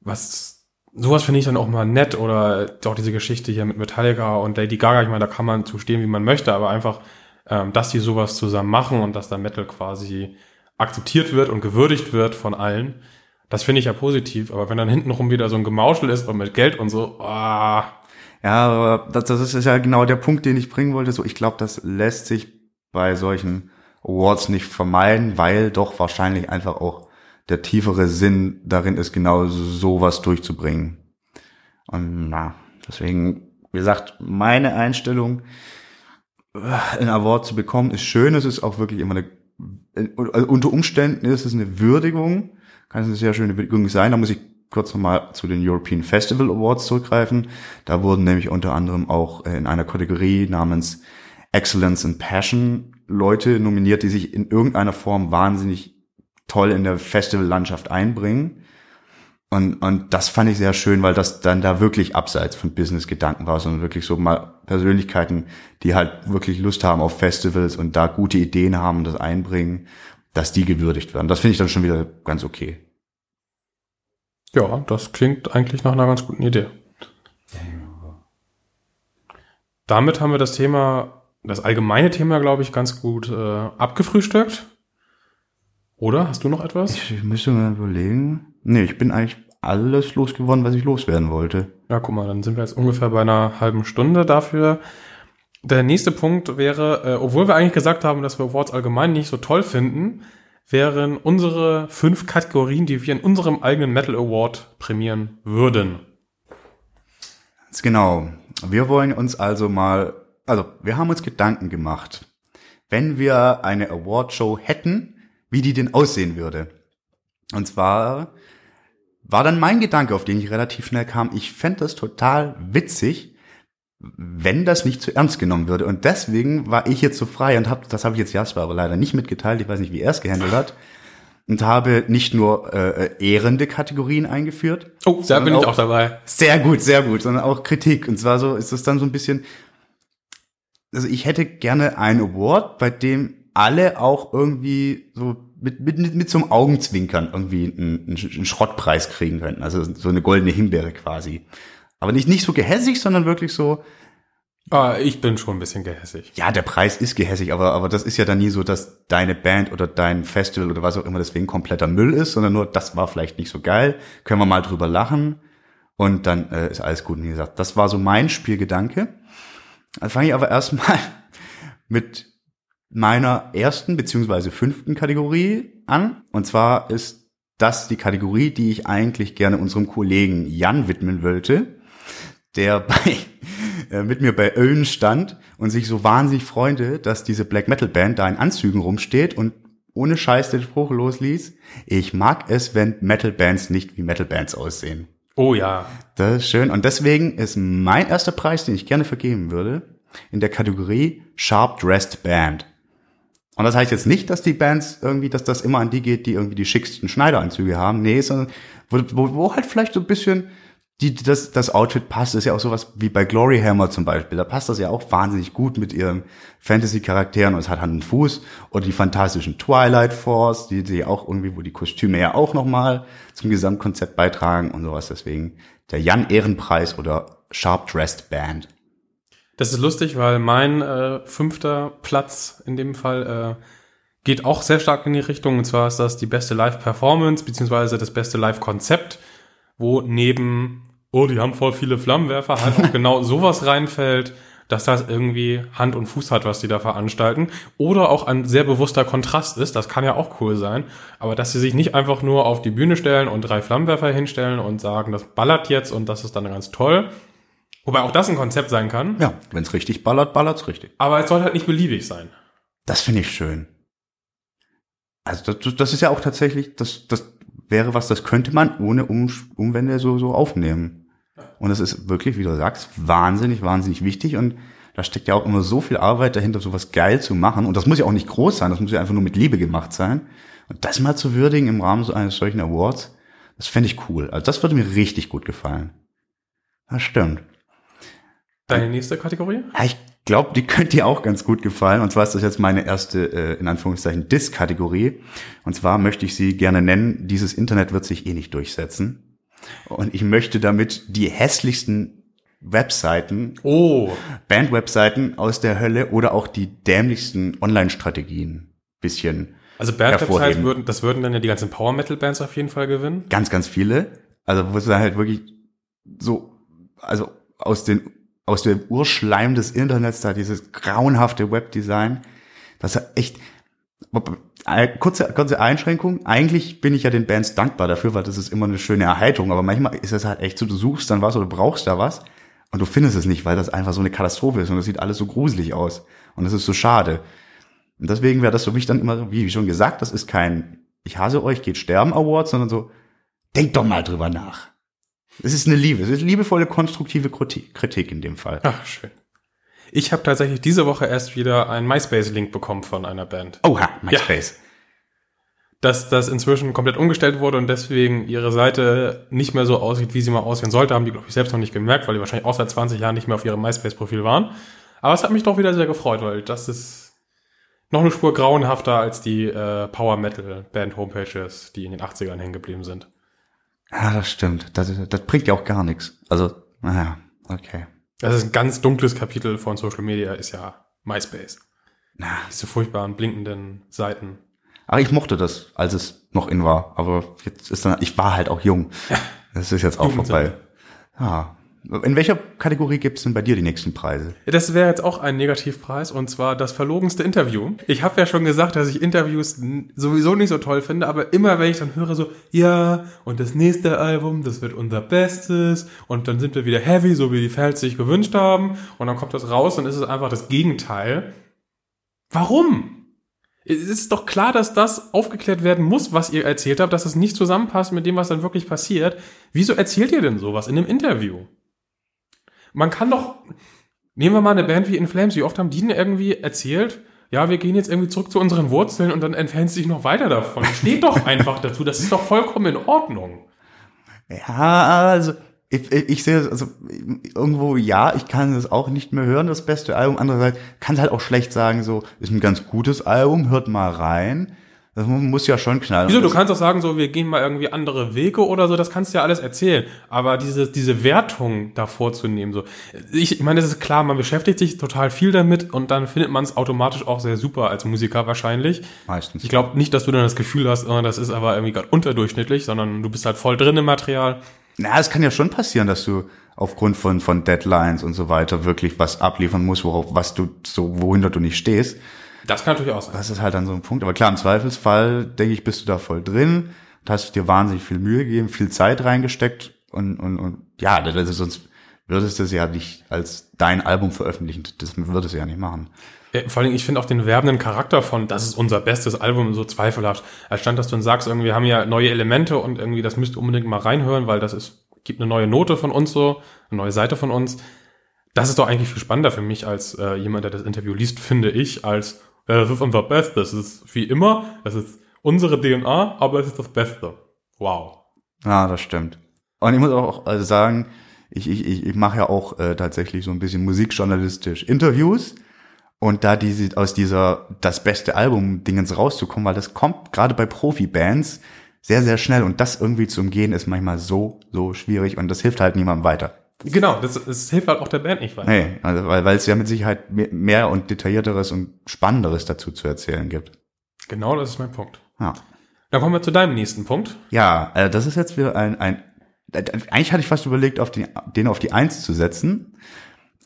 [SPEAKER 2] was sowas finde ich dann auch mal nett oder auch diese Geschichte hier mit Metallica und Lady Gaga. Ich meine, da kann man zu stehen, wie man möchte, aber einfach, ähm, dass die sowas zusammen machen und dass da Metal quasi akzeptiert wird und gewürdigt wird von allen. Das finde ich ja positiv, aber wenn dann hintenrum wieder so ein Gemauschel ist und mit Geld und so, ah,
[SPEAKER 3] Ja, aber das, das ist ja genau der Punkt, den ich bringen wollte. So, ich glaube, das lässt sich bei solchen Awards nicht vermeiden, weil doch wahrscheinlich einfach auch der tiefere Sinn darin ist, genau sowas durchzubringen. Und na, deswegen, wie gesagt, meine Einstellung, äh, einen Award zu bekommen, ist schön. Es ist auch wirklich immer eine, also unter Umständen ist es eine Würdigung, kann es eine sehr schöne Würdigung sein. Da muss ich kurz nochmal zu den European Festival Awards zurückgreifen. Da wurden nämlich unter anderem auch äh, in einer Kategorie namens Excellence and Passion Leute nominiert, die sich in irgendeiner Form wahnsinnig toll in der Festivallandschaft einbringen. Und, und das fand ich sehr schön, weil das dann da wirklich abseits von Business-Gedanken war, sondern wirklich so mal Persönlichkeiten, die halt wirklich Lust haben auf Festivals und da gute Ideen haben und das einbringen, dass die gewürdigt werden. Das finde ich dann schon wieder ganz okay.
[SPEAKER 2] Ja, das klingt eigentlich nach einer ganz guten Idee. Damit haben wir das Thema, das allgemeine Thema, glaube ich, ganz gut äh, abgefrühstückt. Oder? Hast du noch etwas?
[SPEAKER 3] Ich müsste mal überlegen. Nee, ich bin eigentlich alles losgeworden, was ich loswerden wollte.
[SPEAKER 2] Ja, guck mal, dann sind wir jetzt ungefähr bei einer halben Stunde dafür. Der nächste Punkt wäre, äh, obwohl wir eigentlich gesagt haben, dass wir Awards allgemein nicht so toll finden, wären unsere fünf Kategorien, die wir in unserem eigenen Metal Award prämieren würden.
[SPEAKER 3] Ganz genau. Wir wollen uns also mal, also wir haben uns Gedanken gemacht, wenn wir eine Awardshow hätten, wie die denn aussehen würde. Und zwar war dann mein Gedanke, auf den ich relativ schnell kam, ich fände das total witzig, wenn das nicht zu ernst genommen würde. Und deswegen war ich jetzt so frei und habe, das habe ich jetzt Jasper aber leider nicht mitgeteilt, ich weiß nicht, wie er es gehandelt hat, und habe nicht nur äh, ehrende Kategorien eingeführt.
[SPEAKER 2] Oh, da bin ich auch dabei.
[SPEAKER 3] Sehr gut, sehr gut, sondern auch Kritik. Und zwar so ist es dann so ein bisschen, also ich hätte gerne einen Award, bei dem alle auch irgendwie so mit, mit, mit, mit so einem Augenzwinkern irgendwie einen, einen Schrottpreis kriegen könnten. Also so eine goldene Himbeere quasi. Aber nicht, nicht so gehässig, sondern wirklich so,
[SPEAKER 2] Ah, ich bin schon ein bisschen gehässig.
[SPEAKER 3] ja, der Preis ist gehässig, aber, aber das ist ja dann nie so, dass deine Band oder dein Festival oder was auch immer deswegen kompletter Müll ist, sondern nur, das war vielleicht nicht so geil, können wir mal drüber lachen und dann äh, ist alles gut. Und wie gesagt, das war so mein Spielgedanke. Dann fange ich aber erstmal *laughs* mit meiner ersten beziehungsweise fünften Kategorie an. Und zwar ist das die Kategorie, die ich eigentlich gerne unserem Kollegen Jan widmen wollte, der bei, äh, mit mir bei Owen stand und sich so wahnsinnig freute, dass diese Black Metal Band da in Anzügen rumsteht und ohne Scheiß den Spruch losließ, ich mag es, wenn Metal Bands nicht wie Metal Bands aussehen.
[SPEAKER 2] Oh ja.
[SPEAKER 3] Das ist schön. Und deswegen ist mein erster Preis, den ich gerne vergeben würde, in der Kategorie Sharp Dressed Band. Und das heißt jetzt nicht, dass die Bands irgendwie, dass das immer an die geht, die irgendwie die schicksten Schneideranzüge haben. Nee, sondern wo, wo, wo halt vielleicht so ein bisschen die, das, das Outfit passt. Das ist ja auch sowas wie bei Glory Hammer zum Beispiel. Da passt das ja auch wahnsinnig gut mit ihren Fantasy-Charakteren und es hat Hand und Fuß. Oder die fantastischen Twilight Force, die, die auch irgendwie, wo die Kostüme ja auch nochmal zum Gesamtkonzept beitragen und sowas. Deswegen der Jan Ehrenpreis oder Sharp Dressed Band.
[SPEAKER 2] Das ist lustig, weil mein äh, fünfter Platz in dem Fall äh, geht auch sehr stark in die Richtung. Und zwar ist das die beste Live-Performance, beziehungsweise das beste Live-Konzept, wo neben, oh, die haben voll viele Flammenwerfer, halt auch *laughs* genau sowas reinfällt, dass das irgendwie Hand und Fuß hat, was die da veranstalten. Oder auch ein sehr bewusster Kontrast ist, das kann ja auch cool sein. Aber dass sie sich nicht einfach nur auf die Bühne stellen und drei Flammenwerfer hinstellen und sagen, das ballert jetzt und das ist dann ganz toll. Wobei auch das ein Konzept sein kann.
[SPEAKER 3] Ja, wenn es richtig ballert, ballert's richtig.
[SPEAKER 2] Aber es soll halt nicht beliebig sein.
[SPEAKER 3] Das finde ich schön. Also das, das ist ja auch tatsächlich, das, das wäre was, das könnte man ohne um Umwände so, so aufnehmen. Und das ist wirklich, wie du sagst, wahnsinnig, wahnsinnig wichtig und da steckt ja auch immer so viel Arbeit dahinter, sowas geil zu machen. Und das muss ja auch nicht groß sein, das muss ja einfach nur mit Liebe gemacht sein. Und das mal zu würdigen im Rahmen so eines solchen Awards, das fände ich cool. Also das würde mir richtig gut gefallen. Das stimmt.
[SPEAKER 2] Deine nächste Kategorie?
[SPEAKER 3] Ja, ich glaube, die könnte dir auch ganz gut gefallen. Und zwar ist das jetzt meine erste, äh, in Anführungszeichen, Diss-Kategorie. Und zwar möchte ich sie gerne nennen, dieses Internet wird sich eh nicht durchsetzen. Und ich möchte damit die hässlichsten Webseiten,
[SPEAKER 2] Oh,
[SPEAKER 3] Band-Webseiten aus der Hölle oder auch die dämlichsten Online-Strategien bisschen
[SPEAKER 2] also
[SPEAKER 3] hervorheben.
[SPEAKER 2] würden, das würden dann ja die ganzen Power-Metal-Bands auf jeden Fall gewinnen.
[SPEAKER 3] ganz, ganz viele. Also wo es dann halt wirklich so, also aus den aus dem Urschleim des Internets da dieses grauenhafte Webdesign, das ist echt äh, kurze kurze Einschränkung. Eigentlich bin ich ja den Bands dankbar dafür, weil das ist immer eine schöne Erheiterung. Aber manchmal ist es halt echt so, du suchst dann was oder brauchst da was und du findest es nicht, weil das einfach so eine Katastrophe ist und das sieht alles so gruselig aus und das ist so schade. Und deswegen wäre das für mich dann immer, wie schon gesagt, das ist kein Ich hasse euch, geht sterben Award, sondern so, denkt doch mal drüber nach. Es ist eine Liebe, es ist liebevolle, konstruktive Kritik in dem Fall.
[SPEAKER 2] Ach, schön. Ich habe tatsächlich diese Woche erst wieder einen MySpace-Link bekommen von einer Band.
[SPEAKER 3] Oha, MySpace.
[SPEAKER 2] Dass das inzwischen komplett umgestellt wurde und deswegen ihre Seite nicht mehr so aussieht, wie sie mal aussehen sollte, haben die, glaube ich, selbst noch nicht gemerkt, weil die wahrscheinlich auch seit 20 Jahren nicht mehr auf ihrem MySpace-Profil waren. Aber es hat mich doch wieder sehr gefreut, weil das ist noch eine Spur grauenhafter als die äh, Power-Metal-Band-Homepages, die in den 80ern hängen geblieben sind.
[SPEAKER 3] Ja, das stimmt. Das, das bringt ja auch gar nichts. Also, naja, okay.
[SPEAKER 2] Das ist ein ganz dunkles Kapitel von Social Media, ist ja MySpace.
[SPEAKER 3] Na,
[SPEAKER 2] Diese furchtbaren, blinkenden Seiten.
[SPEAKER 3] aber ich mochte das, als es noch in war. Aber jetzt ist dann, ich war halt auch jung. Das ist jetzt auch vorbei. Ja. In welcher Kategorie gibt's denn bei dir die nächsten Preise?
[SPEAKER 2] Das wäre jetzt auch ein Negativpreis und zwar das verlogenste Interview. Ich habe ja schon gesagt, dass ich Interviews sowieso nicht so toll finde, aber immer wenn ich dann höre so, ja, und das nächste Album, das wird unser Bestes und dann sind wir wieder heavy, so wie die Fans sich gewünscht haben und dann kommt das raus und ist es einfach das Gegenteil. Warum? Es ist doch klar, dass das aufgeklärt werden muss, was ihr erzählt habt, dass es nicht zusammenpasst mit dem, was dann wirklich passiert. Wieso erzählt ihr denn sowas in einem Interview? Man kann doch, nehmen wir mal eine Band wie In Flames, wie oft haben die denn irgendwie erzählt, ja, wir gehen jetzt irgendwie zurück zu unseren Wurzeln und dann entfernt sich noch weiter davon. Steht doch einfach dazu, das ist doch vollkommen in Ordnung.
[SPEAKER 3] Ja, also ich, ich, sehe es, also irgendwo ja, ich kann es auch nicht mehr hören, das beste Album. Andererseits kann es halt auch schlecht sagen, so ist ein ganz gutes Album, hört mal rein. Das mu- muss ja schon knallen.
[SPEAKER 2] Wieso, du
[SPEAKER 3] das-
[SPEAKER 2] kannst doch sagen, so, wir gehen mal irgendwie andere Wege oder so, das kannst du ja alles erzählen. Aber diese, diese Wertung da vorzunehmen, so. Ich, ich meine, es ist klar, man beschäftigt sich total viel damit und dann findet man es automatisch auch sehr super als Musiker wahrscheinlich.
[SPEAKER 3] Meistens.
[SPEAKER 2] Ich glaube nicht, dass du dann das Gefühl hast, oh, das ist aber irgendwie gerade unterdurchschnittlich, sondern du bist halt voll drin im Material.
[SPEAKER 3] Na, es kann ja schon passieren, dass du aufgrund von, von Deadlines und so weiter wirklich was abliefern musst, worauf, was du so, wohinter du nicht stehst.
[SPEAKER 2] Das kann natürlich auch sein.
[SPEAKER 3] Das ist halt dann so ein Punkt. Aber klar, im Zweifelsfall, denke ich, bist du da voll drin und hast dir wahnsinnig viel Mühe gegeben, viel Zeit reingesteckt und, und, und ja, das ist, sonst würdest du es ja nicht als dein Album veröffentlichen. Das würdest du ja nicht machen.
[SPEAKER 2] Äh, Vor allem, ich finde auch den werbenden Charakter von, das ist unser bestes Album, so zweifelhaft. Anstatt, dass du dann sagst, irgendwie wir haben ja neue Elemente und irgendwie das müsst ihr unbedingt mal reinhören, weil das ist, gibt eine neue Note von uns so, eine neue Seite von uns. Das ist doch eigentlich viel spannender für mich als äh, jemand, der das Interview liest, finde ich, als ja, das ist unser Bestes. Das ist wie immer, das ist unsere DNA, aber es ist das Beste. Wow.
[SPEAKER 3] Ja, das stimmt. Und ich muss auch also sagen, ich, ich, ich, ich mache ja auch äh, tatsächlich so ein bisschen musikjournalistisch Interviews. Und da diese, aus dieser das beste Album-Dingens rauszukommen, weil das kommt gerade bei Profi-Bands sehr, sehr schnell. Und das irgendwie zu umgehen, ist manchmal so, so schwierig. Und das hilft halt niemandem weiter.
[SPEAKER 2] Genau, das, das hilft halt auch der Band nicht weiter.
[SPEAKER 3] Nee, also, weil, weil es ja mit Sicherheit mehr- und detaillierteres und spannenderes dazu zu erzählen gibt.
[SPEAKER 2] Genau, das ist mein Punkt.
[SPEAKER 3] Ja.
[SPEAKER 2] Dann kommen wir zu deinem nächsten Punkt.
[SPEAKER 3] Ja, äh, das ist jetzt wieder ein, ein äh, eigentlich hatte ich fast überlegt, auf den, den auf die Eins zu setzen.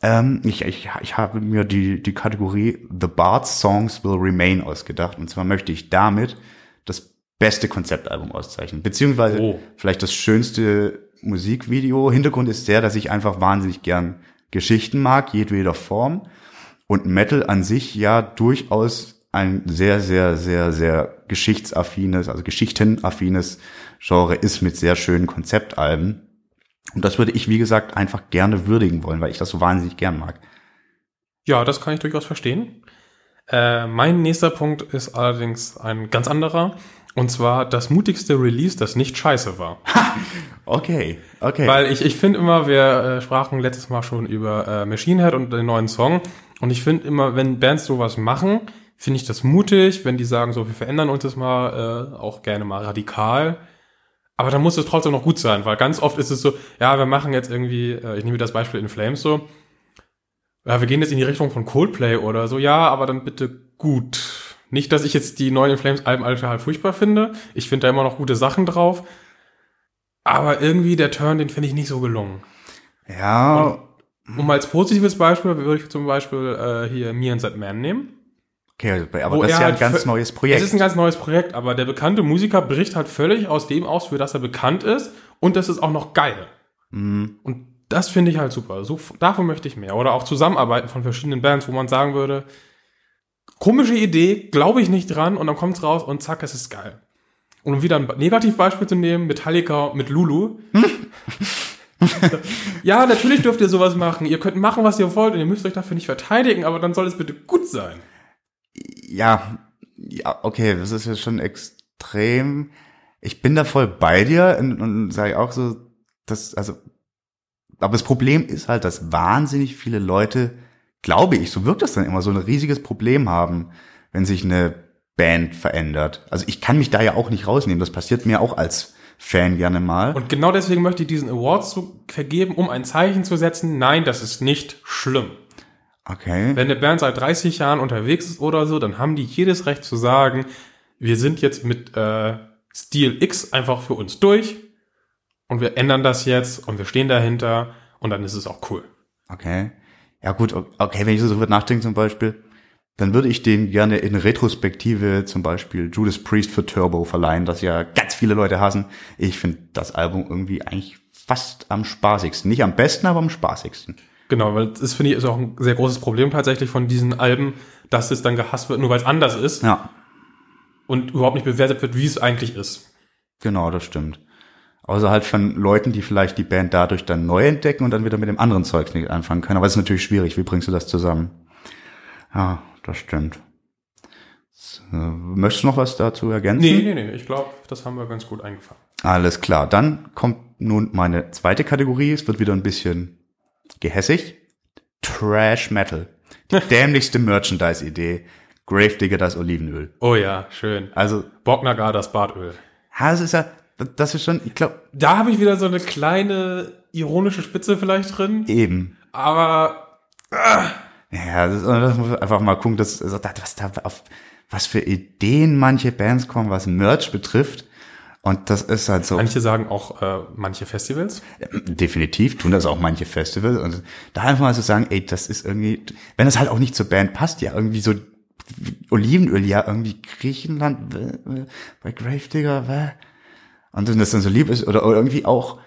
[SPEAKER 3] Ähm, ich, ich, ich habe mir die, die Kategorie The Bard's Songs Will Remain ausgedacht. Und zwar möchte ich damit das beste Konzeptalbum auszeichnen. Beziehungsweise
[SPEAKER 2] Oh.
[SPEAKER 3] vielleicht das schönste Musikvideo. Hintergrund ist der, dass ich einfach wahnsinnig gern Geschichten mag, jedweder Form. Und Metal an sich ja durchaus ein sehr, sehr, sehr, sehr geschichtsaffines, also geschichtenaffines Genre ist mit sehr schönen Konzeptalben. Und das würde ich, wie gesagt, einfach gerne würdigen wollen, weil ich das so wahnsinnig gern mag.
[SPEAKER 2] Ja, das kann ich durchaus verstehen. Äh, mein nächster Punkt ist allerdings ein ganz anderer. Und zwar das mutigste Release, das nicht scheiße war. *laughs*
[SPEAKER 3] okay, okay.
[SPEAKER 2] Weil ich, ich finde immer, wir äh, sprachen letztes Mal schon über äh, Machine Head und den neuen Song. Und ich finde immer, wenn Bands sowas machen, finde ich das mutig, wenn die sagen, so, wir verändern uns das mal, äh, auch gerne mal radikal. Aber dann muss es trotzdem noch gut sein, weil ganz oft ist es so, ja, wir machen jetzt irgendwie, äh, ich nehme das Beispiel in Flames so, ja, wir gehen jetzt in die Richtung von Coldplay oder so, ja, aber dann bitte gut. Nicht, dass ich jetzt die neuen Flames Alben total furchtbar finde. Ich finde da immer noch gute Sachen drauf. Aber irgendwie der Turn, den finde ich nicht so gelungen.
[SPEAKER 3] Ja.
[SPEAKER 2] Und, um als positives Beispiel würde ich zum Beispiel äh, hier Me and That Man nehmen.
[SPEAKER 3] Okay, aber das ist ja ein ganz neues Projekt.
[SPEAKER 2] Es ist ein ganz neues Projekt, aber der bekannte Musiker bricht halt völlig aus dem aus, für das er bekannt ist. Und das ist auch noch geil.
[SPEAKER 3] Mhm.
[SPEAKER 2] Und das finde ich halt super. So, davon möchte ich mehr. Oder auch Zusammenarbeiten von verschiedenen Bands, wo man sagen würde, komische Idee, glaube ich nicht dran und dann kommt's raus und zack, es ist geil. Und um wieder ein Negativbeispiel zu nehmen, Metallica mit Lulu. *laughs* ja, natürlich dürft ihr sowas machen. Ihr könnt machen, was ihr wollt und ihr müsst euch dafür nicht verteidigen, aber dann soll es bitte gut sein.
[SPEAKER 3] Ja, ja, okay, das ist ja schon extrem. Ich bin da voll bei dir und, und sage auch so, dass, also, aber das Problem ist halt, dass wahnsinnig viele Leute, glaube ich, so wirkt das dann immer, so ein riesiges Problem haben, wenn sich eine Band verändert. Also ich kann mich da ja auch nicht rausnehmen. Das passiert mir auch als Fan gerne mal.
[SPEAKER 2] Und genau deswegen möchte ich diesen Award zu vergeben, um ein Zeichen zu setzen. Nein, das ist nicht schlimm.
[SPEAKER 3] Okay.
[SPEAKER 2] Wenn eine Band seit 30 Jahren unterwegs ist oder so, dann haben die jedes Recht zu sagen, wir sind jetzt mit äh, Stil X einfach für uns durch und wir ändern das jetzt und wir stehen dahinter und dann ist es auch cool.
[SPEAKER 3] Okay. Ja gut, okay, wenn ich so drüber nachdenke zum Beispiel, dann würde ich den gerne in Retrospektive zum Beispiel Judas Priest für Turbo verleihen, das ja ganz viele Leute hassen. Ich finde das Album irgendwie eigentlich fast am spaßigsten. Nicht am besten, aber am spaßigsten.
[SPEAKER 2] Genau, weil das finde ich ist auch ein sehr großes Problem tatsächlich von diesen Alben, dass es dann gehasst wird, nur weil es anders ist.
[SPEAKER 3] Ja.
[SPEAKER 2] Und überhaupt nicht bewertet wird, wie es eigentlich ist.
[SPEAKER 3] Genau, das stimmt. Außer halt von Leuten, die vielleicht die Band dadurch dann neu entdecken und dann wieder mit dem anderen Zeugs nicht anfangen können. Aber es ist natürlich schwierig. Wie bringst du das zusammen? Ja, das stimmt. So, möchtest du noch was dazu ergänzen?
[SPEAKER 2] Nee, nee, nee. Ich glaube, das haben wir ganz gut eingefangen.
[SPEAKER 3] Alles klar. Dann kommt nun meine zweite Kategorie. Es wird wieder ein bisschen gehässig. Trash Metal. Die *laughs* dämlichste Merchandise-Idee. Gravedigger das Olivenöl.
[SPEAKER 2] Oh ja, schön.
[SPEAKER 3] Also,
[SPEAKER 2] Bocknagar das Bartöl.
[SPEAKER 3] ja, das ist ja, das ist schon, ich glaube,
[SPEAKER 2] Da habe ich wieder so eine kleine ironische Spitze vielleicht drin,
[SPEAKER 3] eben.
[SPEAKER 2] aber
[SPEAKER 3] Ja, das, das muss man einfach mal gucken, dass, also, was da auf, was für Ideen manche Bands kommen, was Merch betrifft. Und das ist halt so,
[SPEAKER 2] manche sagen auch äh, manche Festivals.
[SPEAKER 3] definitiv tun das auch manche Festivals. Und da einfach mal so sagen, ey, das ist irgendwie, wenn das halt auch nicht zur Band passt, ja, irgendwie so Olivenöl, ja, irgendwie Griechenland, äh, äh, bei Gravedigger, und wenn das dann so lieb ist, oder, oder irgendwie auch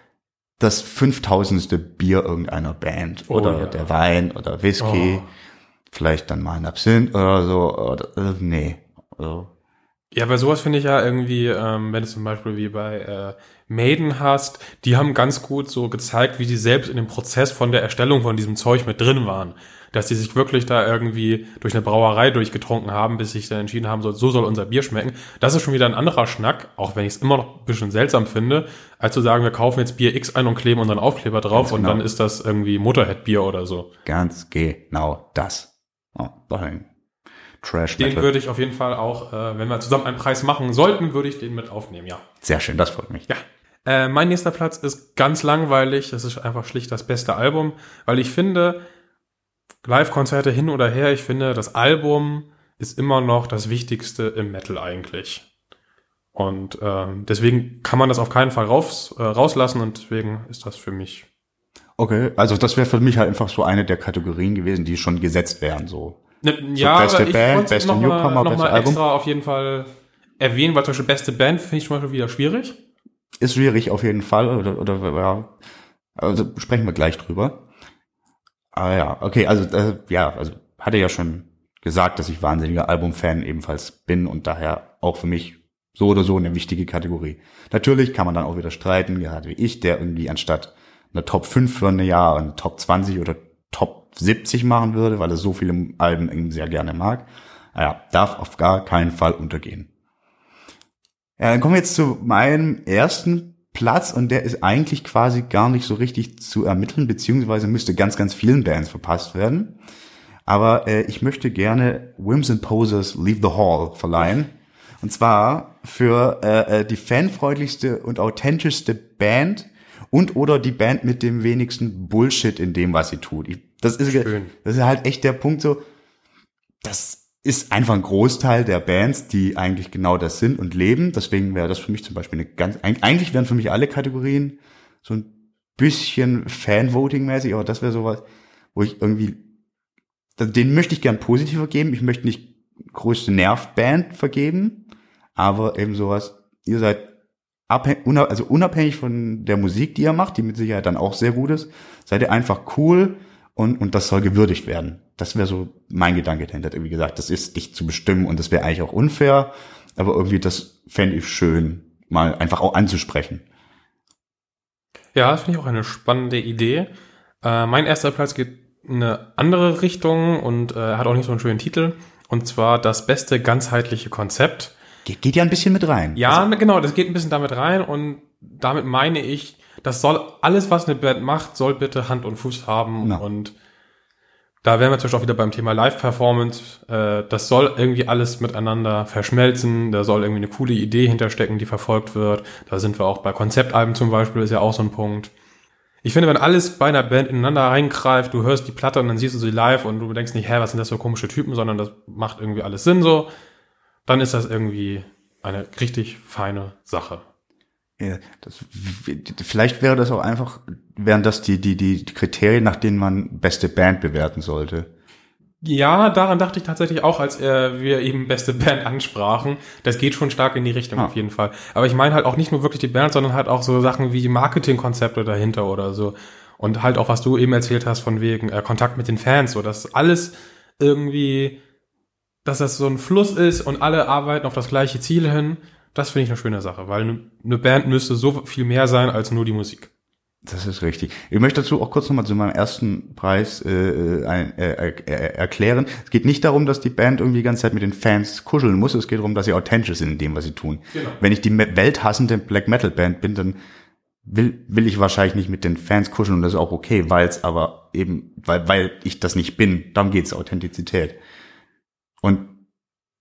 [SPEAKER 3] das fünftausendste Bier irgendeiner Band,
[SPEAKER 2] Oh,
[SPEAKER 3] oder
[SPEAKER 2] ja.
[SPEAKER 3] der Wein, oder Whisky,
[SPEAKER 2] Oh.
[SPEAKER 3] vielleicht dann mal ein Absinth oder so, oder, äh, nee, also,
[SPEAKER 2] Ja, bei sowas finde ich ja irgendwie, ähm, wenn du zum Beispiel wie bei äh, Maiden hast, die haben ganz gut so gezeigt, wie sie selbst in dem Prozess von der Erstellung von diesem Zeug mit drin waren. Dass sie sich wirklich da irgendwie durch eine Brauerei durchgetrunken haben, bis sich dann entschieden haben, so, so soll unser Bier schmecken. Das ist schon wieder ein anderer Schnack, auch wenn ich es immer noch ein bisschen seltsam finde, als zu sagen, wir kaufen jetzt Bier X ein und kleben unseren Aufkleber drauf
[SPEAKER 3] Ganz
[SPEAKER 2] und
[SPEAKER 3] genau.
[SPEAKER 2] dann ist das irgendwie Motorhead-Bier oder so.
[SPEAKER 3] ganz genau das. Oh, dahin. Trash
[SPEAKER 2] Den
[SPEAKER 3] Metal.
[SPEAKER 2] würde ich auf jeden Fall auch, äh, wenn wir zusammen einen Preis machen sollten, würde ich den mit aufnehmen, ja.
[SPEAKER 3] Sehr schön, das freut mich.
[SPEAKER 2] Ja. Äh, mein nächster Platz ist ganz langweilig. Das ist einfach schlicht das beste Album, weil ich finde, Live-Konzerte hin oder her, ich finde, das Album ist immer noch das Wichtigste im Metal eigentlich. Und ähm, deswegen kann man das auf keinen Fall raus, äh, rauslassen und deswegen ist das für mich.
[SPEAKER 3] Okay, also das wäre für mich halt einfach so eine der Kategorien gewesen, die schon gesetzt wären, so.
[SPEAKER 2] Ne, ja,
[SPEAKER 3] beste
[SPEAKER 2] aber ich
[SPEAKER 3] Band, beste
[SPEAKER 2] noch
[SPEAKER 3] Newcomer,
[SPEAKER 2] mal, noch
[SPEAKER 3] beste
[SPEAKER 2] mal
[SPEAKER 3] Album.
[SPEAKER 2] extra auf jeden Fall erwähnen, weil zum Beispiel beste Band finde ich zum Beispiel wieder schwierig.
[SPEAKER 3] Ist schwierig auf jeden Fall, oder, oder ja. Also sprechen wir gleich drüber. Ah ja, okay, also äh, ja, also hatte ja schon gesagt, dass ich wahnsinniger Albumfan ebenfalls bin und daher auch für mich so oder so eine wichtige Kategorie. Natürlich kann man dann auch wieder streiten, gerade wie ich, der irgendwie anstatt eine Top 5 für ein Jahr eine Top 20 oder Top 70 machen würde, weil er so viele Alben irgendwie sehr gerne mag. Naja, darf auf gar keinen Fall untergehen. Ja, dann kommen wir jetzt zu meinem ersten Platz und der ist eigentlich quasi gar nicht so richtig zu ermitteln, beziehungsweise müsste ganz, ganz vielen Bands verpasst werden. Aber äh, ich möchte gerne Whims and Posers Leave the Hall verleihen. Und zwar für äh, äh, die fanfreundlichste und authentischste Band und oder die Band mit dem wenigsten Bullshit in dem, was sie tut. Ich, das, ist,
[SPEAKER 2] Schön.
[SPEAKER 3] das ist halt echt der Punkt so, das ist einfach ein Großteil der Bands, die eigentlich genau das sind und leben. Deswegen wäre das für mich zum Beispiel eine ganz, eigentlich wären für mich alle Kategorien so ein bisschen Fan-Voting-mäßig, aber das wäre sowas, wo ich irgendwie, den möchte ich gern positiver geben. Ich möchte nicht größte Nervband vergeben, aber eben sowas, ihr seid abhängig, also unabhängig von der Musik, die ihr macht, die mit Sicherheit dann auch sehr gut ist, seid ihr einfach cool und, und das soll gewürdigt werden. Das wäre so mein Gedanke dahinter. Wie gesagt, das ist nicht zu bestimmen und das wäre eigentlich auch unfair, aber irgendwie das fände ich schön, mal einfach auch anzusprechen.
[SPEAKER 2] Ja, finde ich auch eine spannende Idee. Äh, mein erster Platz geht in eine andere Richtung und äh, hat auch nicht so einen schönen Titel. Und zwar das beste ganzheitliche Konzept.
[SPEAKER 3] Geht, geht ja ein bisschen mit rein.
[SPEAKER 2] Ja, also, genau, das geht ein bisschen damit rein und damit meine ich, das soll alles, was eine Band macht, soll bitte Hand und Fuß haben
[SPEAKER 3] Ja.
[SPEAKER 2] und da wären wir zum Beispiel auch wieder beim Thema Live-Performance. Äh, das soll irgendwie alles miteinander verschmelzen. Da soll irgendwie eine coole Idee hinterstecken, die verfolgt wird. Da sind wir auch bei Konzeptalben zum Beispiel, ist ja auch so ein Punkt. Ich finde, wenn alles bei einer Band ineinander reingreift, du hörst die Platte und dann siehst du sie live und du denkst nicht, hä, was sind das für komische Typen, sondern das macht irgendwie alles Sinn so, dann ist das irgendwie eine richtig feine Sache.
[SPEAKER 3] Ja, das, vielleicht wäre das auch einfach, wären das die, die, die Kriterien, nach denen man beste Band bewerten sollte.
[SPEAKER 2] Ja, daran dachte ich tatsächlich auch, als äh, wir eben beste Band ansprachen. Das geht schon stark in die Richtung
[SPEAKER 3] Ah.
[SPEAKER 2] auf jeden Fall. Aber ich meine halt auch nicht nur wirklich die Band, sondern halt auch so Sachen wie Marketingkonzepte dahinter oder so. Und halt auch, was du eben erzählt hast von wegen äh, Kontakt mit den Fans, so dass alles irgendwie, dass das so ein Fluss ist und alle arbeiten auf das gleiche Ziel hin. Das finde ich eine schöne Sache, weil eine Band müsste so viel mehr sein als nur die Musik.
[SPEAKER 3] Das ist richtig. Ich möchte dazu auch kurz nochmal zu meinem ersten Preis äh, ein, äh, äh, erklären. Es geht nicht darum, dass die Band irgendwie die ganze Zeit mit den Fans kuscheln muss. Es geht darum, dass sie authentisch sind in dem, was sie tun.
[SPEAKER 2] Genau.
[SPEAKER 3] Wenn ich die welthassende Black Metal Band bin, dann will, will ich wahrscheinlich nicht mit den Fans kuscheln und das ist auch okay, weil es aber eben, weil, weil ich das nicht bin. Darum geht's Authentizität. Und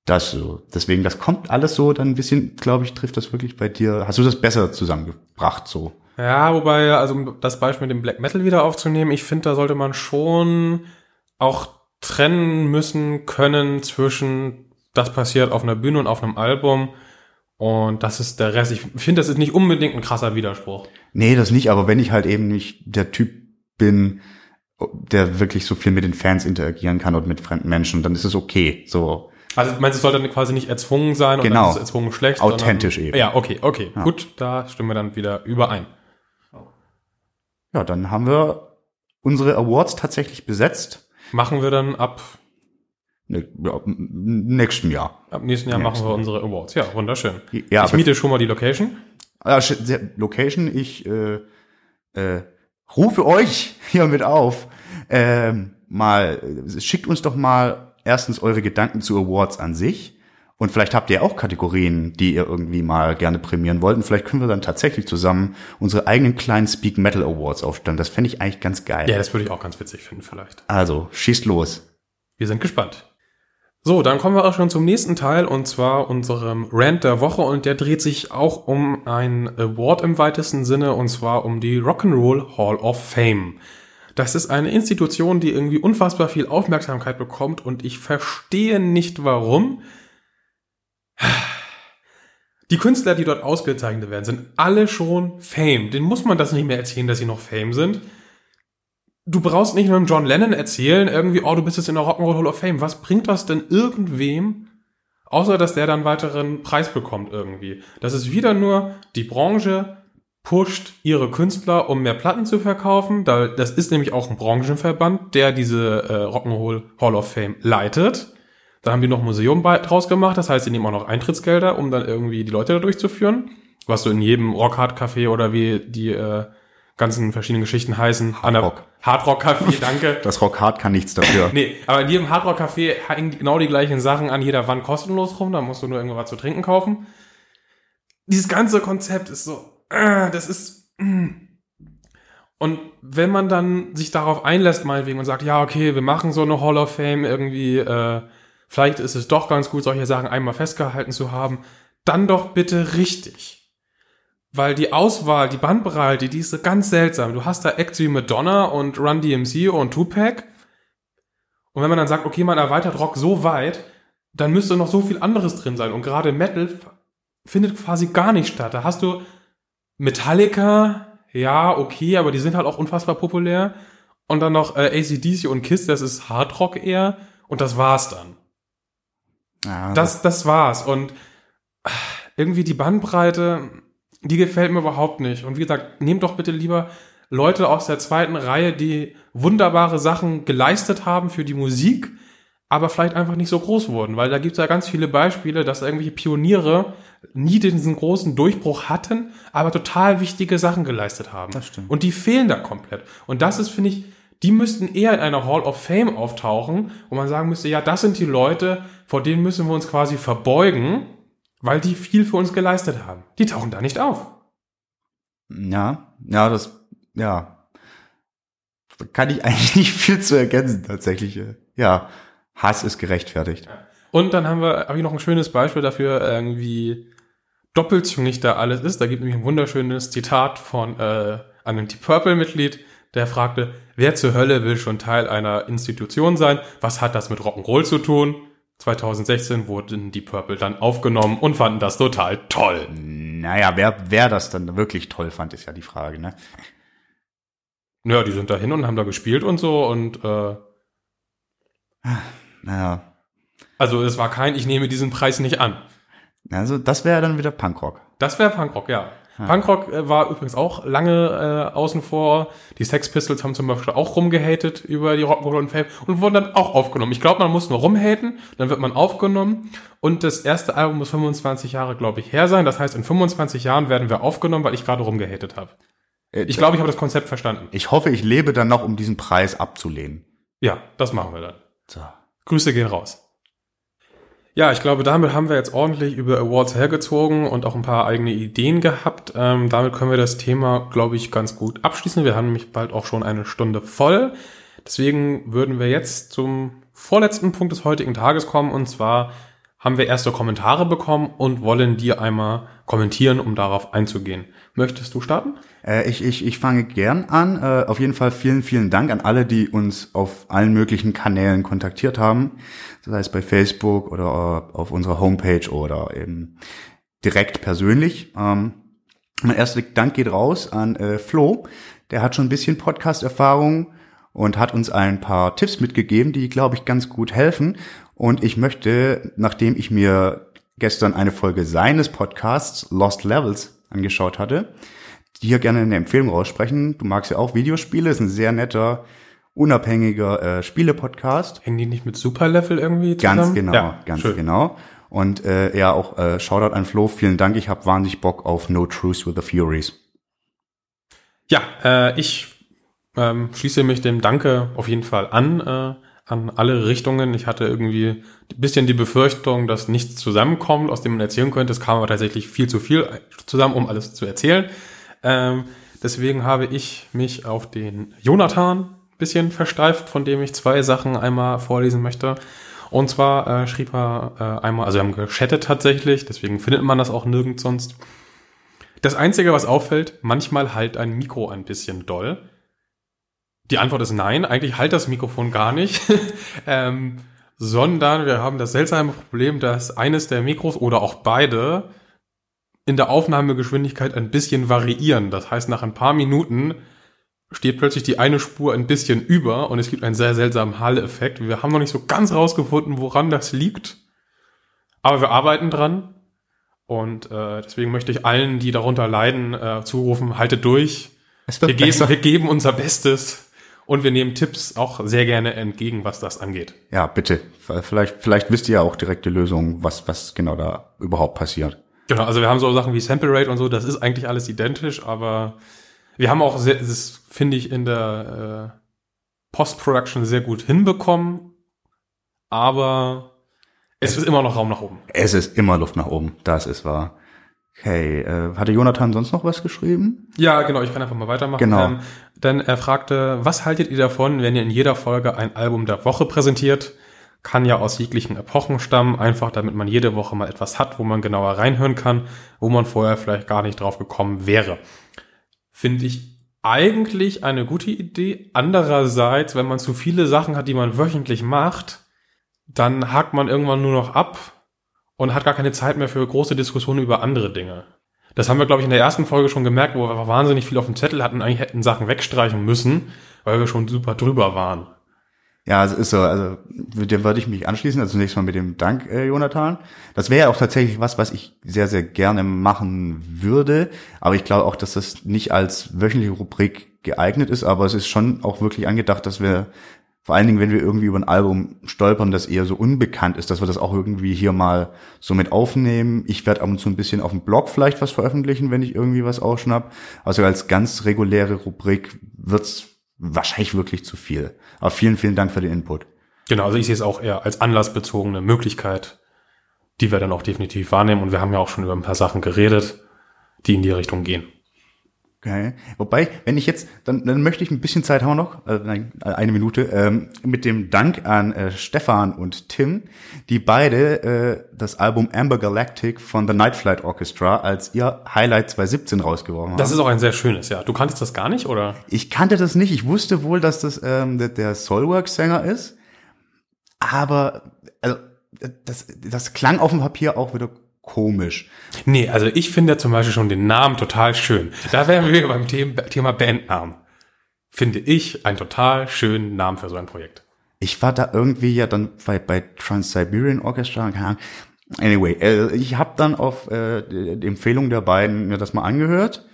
[SPEAKER 3] das so. Deswegen, das kommt alles so dann ein bisschen, glaube ich, trifft das wirklich bei dir. Hast du das besser zusammengebracht so?
[SPEAKER 2] Ja, wobei, also um das Beispiel mit dem Black Metal wieder aufzunehmen, ich finde, da sollte man schon auch trennen müssen können zwischen das passiert auf einer Bühne und auf einem Album und das ist der Rest. Ich finde, das ist nicht unbedingt ein krasser Widerspruch.
[SPEAKER 3] Nee, das nicht, aber wenn ich halt eben nicht der Typ bin, der wirklich so viel mit den Fans interagieren kann und mit fremden Menschen, dann ist es okay. So,
[SPEAKER 2] Also meinst du, es sollte quasi nicht erzwungen sein und
[SPEAKER 3] Genau.
[SPEAKER 2] dann ist es erzwungen schlecht?
[SPEAKER 3] Authentisch
[SPEAKER 2] sondern,
[SPEAKER 3] eben.
[SPEAKER 2] Ja, okay, okay,
[SPEAKER 3] Ja.
[SPEAKER 2] gut, da stimmen wir dann wieder überein.
[SPEAKER 3] ja, dann haben wir unsere Awards tatsächlich besetzt.
[SPEAKER 2] Machen wir dann ab,
[SPEAKER 3] Ne, ja, nächsten Jahr.
[SPEAKER 2] ab nächsten Jahr machen wir unsere Awards. Ja, wunderschön.
[SPEAKER 3] Ja,
[SPEAKER 2] ich miete schon mal die Location.
[SPEAKER 3] Ah, Location, ich äh, äh, rufe euch *laughs* hiermit auf, ähm, mal, äh, schickt uns doch mal erstens eure Gedanken zu Awards an sich und vielleicht habt ihr auch Kategorien, die ihr irgendwie mal gerne prämieren wollt und vielleicht können wir dann tatsächlich zusammen unsere eigenen kleinen Speak Metal Awards aufstellen. Das fände ich eigentlich ganz geil.
[SPEAKER 2] Ja, das würde ich auch ganz witzig finden vielleicht.
[SPEAKER 3] Also, schießt los.
[SPEAKER 2] Wir sind gespannt. So, dann kommen wir auch schon zum nächsten Teil und zwar unserem Rant der Woche und der dreht sich auch um ein Award im weitesten Sinne und zwar um die Rock'n'Roll Hall of Fame. Das ist eine Institution, die irgendwie unfassbar viel Aufmerksamkeit bekommt und ich verstehe nicht warum. Die Künstler, die dort ausgezeichnet werden, sind alle schon Fame. Den muss man das nicht mehr erzählen, dass sie noch Fame sind du brauchst nicht nur John Lennon erzählen, irgendwie, oh, du bist jetzt in der Rock'n'Roll Hall of Fame. Was bringt das denn irgendwem, außer dass der dann weiteren Preis bekommt irgendwie? Das ist wieder nur, die Branche pusht ihre Künstler, um mehr Platten zu verkaufen. Da, das ist nämlich auch ein Branchenverband, der diese äh, Rock'n'Roll Hall of Fame leitet. Dann haben die noch ein Museum draus gemacht, das heißt, die nehmen auch noch Eintrittsgelder, um dann irgendwie die Leute da durchzuführen. Was so in jedem Rockhard-Café oder wie die äh, ganzen verschiedenen Geschichten heißen.
[SPEAKER 3] Hardrock.
[SPEAKER 2] Hardrock-Café, *laughs* danke.
[SPEAKER 3] Das Rockhard kann nichts dafür.
[SPEAKER 2] Nee, aber in jedem Hardrock-Café hängen genau die gleichen Sachen an jeder Wand kostenlos rum, da musst du nur irgendwas zu trinken kaufen. Dieses ganze Konzept ist so, äh, das ist. Mm. Und wenn man dann sich darauf einlässt, meinetwegen, und sagt, ja, okay, wir machen so eine Hall of Fame irgendwie, äh, vielleicht ist es doch ganz gut, solche Sachen einmal festgehalten zu haben, dann doch bitte richtig. Weil die Auswahl, die Bandbreite, die ist ganz seltsam. Du hast da Acts wie Madonna und Run DMC und Tupac. Und wenn man dann sagt, okay, man erweitert Rock so weit, dann müsste noch so viel anderes drin sein. Und gerade Metal findet quasi gar nicht statt. Da hast du Metallica, ja, okay, aber die sind halt auch unfassbar populär. Und dann noch äh, ACDC und Kiss, das ist Hardrock eher. Und das war's dann.
[SPEAKER 3] Ja,
[SPEAKER 2] Das, das war's. Und ah, irgendwie die Bandbreite, die gefällt mir überhaupt nicht. Und wie gesagt, nehmt doch bitte lieber Leute aus der zweiten Reihe, die wunderbare Sachen geleistet haben für die Musik, aber vielleicht einfach nicht so groß wurden. Weil da gibt's ja ganz viele Beispiele, dass irgendwelche Pioniere nie diesen großen Durchbruch hatten, aber total wichtige Sachen geleistet haben.
[SPEAKER 3] Das stimmt.
[SPEAKER 2] Und die fehlen da komplett. Und das ist, finde ich, die müssten eher in einer Hall of Fame auftauchen, wo man sagen müsste, ja, das sind die Leute, vor denen müssen wir uns quasi verbeugen, weil die viel für uns geleistet haben. Die tauchen da nicht auf.
[SPEAKER 3] Ja, ja, das, ja. Da kann ich *laughs* eigentlich nicht viel zu ergänzen, tatsächlich. Ja, Hass ist gerechtfertigt.
[SPEAKER 2] Und dann haben wir, habe ich noch ein schönes Beispiel dafür, irgendwie doppelzüngig da alles ist. Da gibt nämlich ein wunderschönes Zitat von äh, einem Deep Purple-Mitglied, der fragte, wer zur Hölle will schon Teil einer Institution sein? Was hat das mit Rock'n'Roll zu tun? 2016 wurden die Purple dann aufgenommen und fanden das total toll.
[SPEAKER 3] Naja, wer, wer das dann wirklich toll fand, ist ja die Frage, ne?
[SPEAKER 2] Ja, die sind da hin und haben da gespielt und so und äh,
[SPEAKER 3] Naja,
[SPEAKER 2] also es war kein, ich nehme diesen Preis nicht an.
[SPEAKER 3] also das wäre dann wieder Punkrock.
[SPEAKER 2] Das wäre Punkrock, ja. Punkrock äh, war übrigens auch lange äh, außen vor. Die Sex Pistols haben zum Beispiel auch rumgehatet über die Rock'n'Roll und Fame und wurden dann auch aufgenommen. Ich glaube, man muss nur rumhaten, dann wird man aufgenommen und das erste Album muss 25 Jahre, glaube ich, her sein. Das heißt, in 25 Jahren werden wir aufgenommen, weil ich gerade rumgehatet habe.
[SPEAKER 3] Äh,
[SPEAKER 2] Ich glaube, ich habe das Konzept verstanden.
[SPEAKER 3] Ich hoffe, ich lebe dann noch, um diesen Preis abzulehnen.
[SPEAKER 2] Ja, das machen wir dann.
[SPEAKER 3] So.
[SPEAKER 2] Grüße gehen raus. Ja, ich glaube, damit haben wir jetzt ordentlich über Awards hergezogen und auch ein paar eigene Ideen gehabt. Ähm, damit können wir das Thema, glaube ich, ganz gut abschließen. Wir haben nämlich bald auch schon eine Stunde voll. Deswegen würden wir jetzt zum vorletzten Punkt des heutigen Tages kommen. Und zwar haben wir erste Kommentare bekommen und wollen die einmal kommentieren, um darauf einzugehen. Möchtest du starten?
[SPEAKER 3] Äh, ich, ich, ich fange gern an. Äh, auf jeden Fall vielen, vielen Dank an alle, die uns auf allen möglichen Kanälen kontaktiert haben. Sei es bei Facebook oder äh, auf unserer Homepage oder eben direkt persönlich. Ähm, mein erster Dank geht raus an äh, Flo. Der hat schon ein bisschen Podcast-Erfahrung und hat uns ein paar Tipps mitgegeben, die, glaube ich, ganz gut helfen. Und ich möchte, nachdem ich mir gestern eine Folge seines Podcasts Lost Levels angeschaut hatte, hier gerne eine Empfehlung raussprechen. Du magst ja auch Videospiele, ist ein sehr netter, unabhängiger äh, Spiele-Podcast.
[SPEAKER 2] Hängen die nicht mit Superlevel irgendwie zusammen?
[SPEAKER 3] Ganz genau,
[SPEAKER 2] Ja,
[SPEAKER 3] ganz
[SPEAKER 2] schön.
[SPEAKER 3] genau. Und äh, ja, auch äh, Shoutout an Flo, vielen Dank. Ich habe wahnsinnig Bock auf No Truth with the Furies.
[SPEAKER 2] Ja, äh, ich ähm, schließe mich dem Danke auf jeden Fall an, äh, an alle Richtungen. Ich hatte irgendwie ein bisschen die Befürchtung, dass nichts zusammenkommt, aus dem man erzählen könnte. Es kam aber tatsächlich viel zu viel zusammen, um alles zu erzählen. Ähm, deswegen habe ich mich auf den Jonathan ein bisschen versteift, von dem ich zwei Sachen einmal vorlesen möchte. Und zwar äh, schrieb er äh, einmal, also wir haben geschattet tatsächlich, deswegen findet man das auch nirgends sonst. Das Einzige, was auffällt, manchmal halt ein Mikro ein bisschen doll. Die Antwort ist nein, eigentlich halt das Mikrofon gar nicht, *laughs* ähm, sondern wir haben das seltsame Problem, dass eines der Mikros oder auch beide in der Aufnahmegeschwindigkeit ein bisschen variieren. Das heißt, nach ein paar Minuten steht plötzlich die eine Spur ein bisschen über und es gibt einen sehr seltsamen Hall-Effekt. Wir haben noch nicht so ganz rausgefunden, woran das liegt, aber wir arbeiten dran. Und äh, deswegen möchte ich allen, die darunter leiden, äh, zurufen, haltet durch.
[SPEAKER 3] Es
[SPEAKER 2] Wir geben, wir geben unser Bestes Und wir nehmen Tipps auch sehr gerne entgegen, was das angeht.
[SPEAKER 3] Ja, bitte. Vielleicht, vielleicht wisst ihr ja auch direkt die Lösung, was, was genau da überhaupt passiert.
[SPEAKER 2] Genau, also wir haben so Sachen wie Sample Rate und so, das ist eigentlich alles identisch, aber wir haben auch, sehr, das finde ich, in der äh, Post-Production sehr gut hinbekommen, aber es ist immer noch Raum nach oben.
[SPEAKER 3] Es ist immer Luft nach oben, das ist wahr. Okay, äh, hatte Jonathan sonst noch was geschrieben?
[SPEAKER 2] Ja, genau, ich kann einfach mal weitermachen.
[SPEAKER 3] Genau.
[SPEAKER 2] Ähm, denn er fragte, was haltet ihr davon, wenn ihr in jeder Folge ein Album der Woche präsentiert? Kann ja aus jeglichen Epochen stammen, einfach damit man jede Woche mal etwas hat, wo man genauer reinhören kann, wo man vorher vielleicht gar nicht drauf gekommen wäre. Finde ich eigentlich eine gute Idee. Andererseits, wenn man zu viele Sachen hat, die man wöchentlich macht, dann hakt man irgendwann nur noch ab und hat gar keine Zeit mehr für große Diskussionen über andere Dinge. Das haben wir, glaube ich, in der ersten Folge schon gemerkt, wo wir wahnsinnig viel auf dem Zettel hatten, eigentlich hätten Sachen wegstreichen müssen, weil wir schon super drüber waren.
[SPEAKER 3] Ja, es ist so, also dem würde ich mich anschließen. Also zunächst mal mit dem Dank, äh, Jonathan. Das wäre ja auch tatsächlich was, was ich sehr, sehr gerne machen würde. Aber ich glaube auch, dass das nicht als wöchentliche Rubrik geeignet ist. Aber es ist schon auch wirklich angedacht, dass wir vor allen Dingen, wenn wir irgendwie über ein Album stolpern, das eher so unbekannt ist, dass wir das auch irgendwie hier mal so mit aufnehmen. Ich werde ab und zu ein bisschen auf dem Blog vielleicht was veröffentlichen, wenn ich irgendwie was ausschnapp. Also als ganz reguläre Rubrik wird's wahrscheinlich wirklich zu viel. Aber vielen, vielen Dank für den Input.
[SPEAKER 2] Genau, also ich sehe es auch eher als anlassbezogene Möglichkeit, die wir dann auch definitiv wahrnehmen. Und wir haben ja auch schon über ein paar Sachen geredet, die in die Richtung gehen.
[SPEAKER 3] Okay. Wobei, wenn ich jetzt, dann, dann möchte ich ein bisschen Zeit haben noch, äh, nein, eine Minute, ähm, mit dem Dank an äh, Stefan und Tim, die beide äh, das Album Amber Galactic von The Night Flight Orchestra als ihr Highlight 2017 rausgeworfen haben.
[SPEAKER 2] Das ist auch ein sehr schönes, ja. Du kanntest das gar nicht, oder?
[SPEAKER 3] Ich kannte das nicht. Ich wusste wohl, dass das ähm, der, der Soulwork-Sänger ist, aber also, das, das klang auf dem Papier auch wieder komisch.
[SPEAKER 2] Nee, also ich finde zum Beispiel schon den Namen total schön. Da wären wir beim Thema Bandnamen. Finde ich einen total schönen Namen für so ein Projekt.
[SPEAKER 3] Ich war da irgendwie ja dann bei, bei Trans-Siberian Orchestra, keine Ahnung. Anyway, äh, ich habe dann auf äh, die Empfehlung der beiden mir das mal angehört.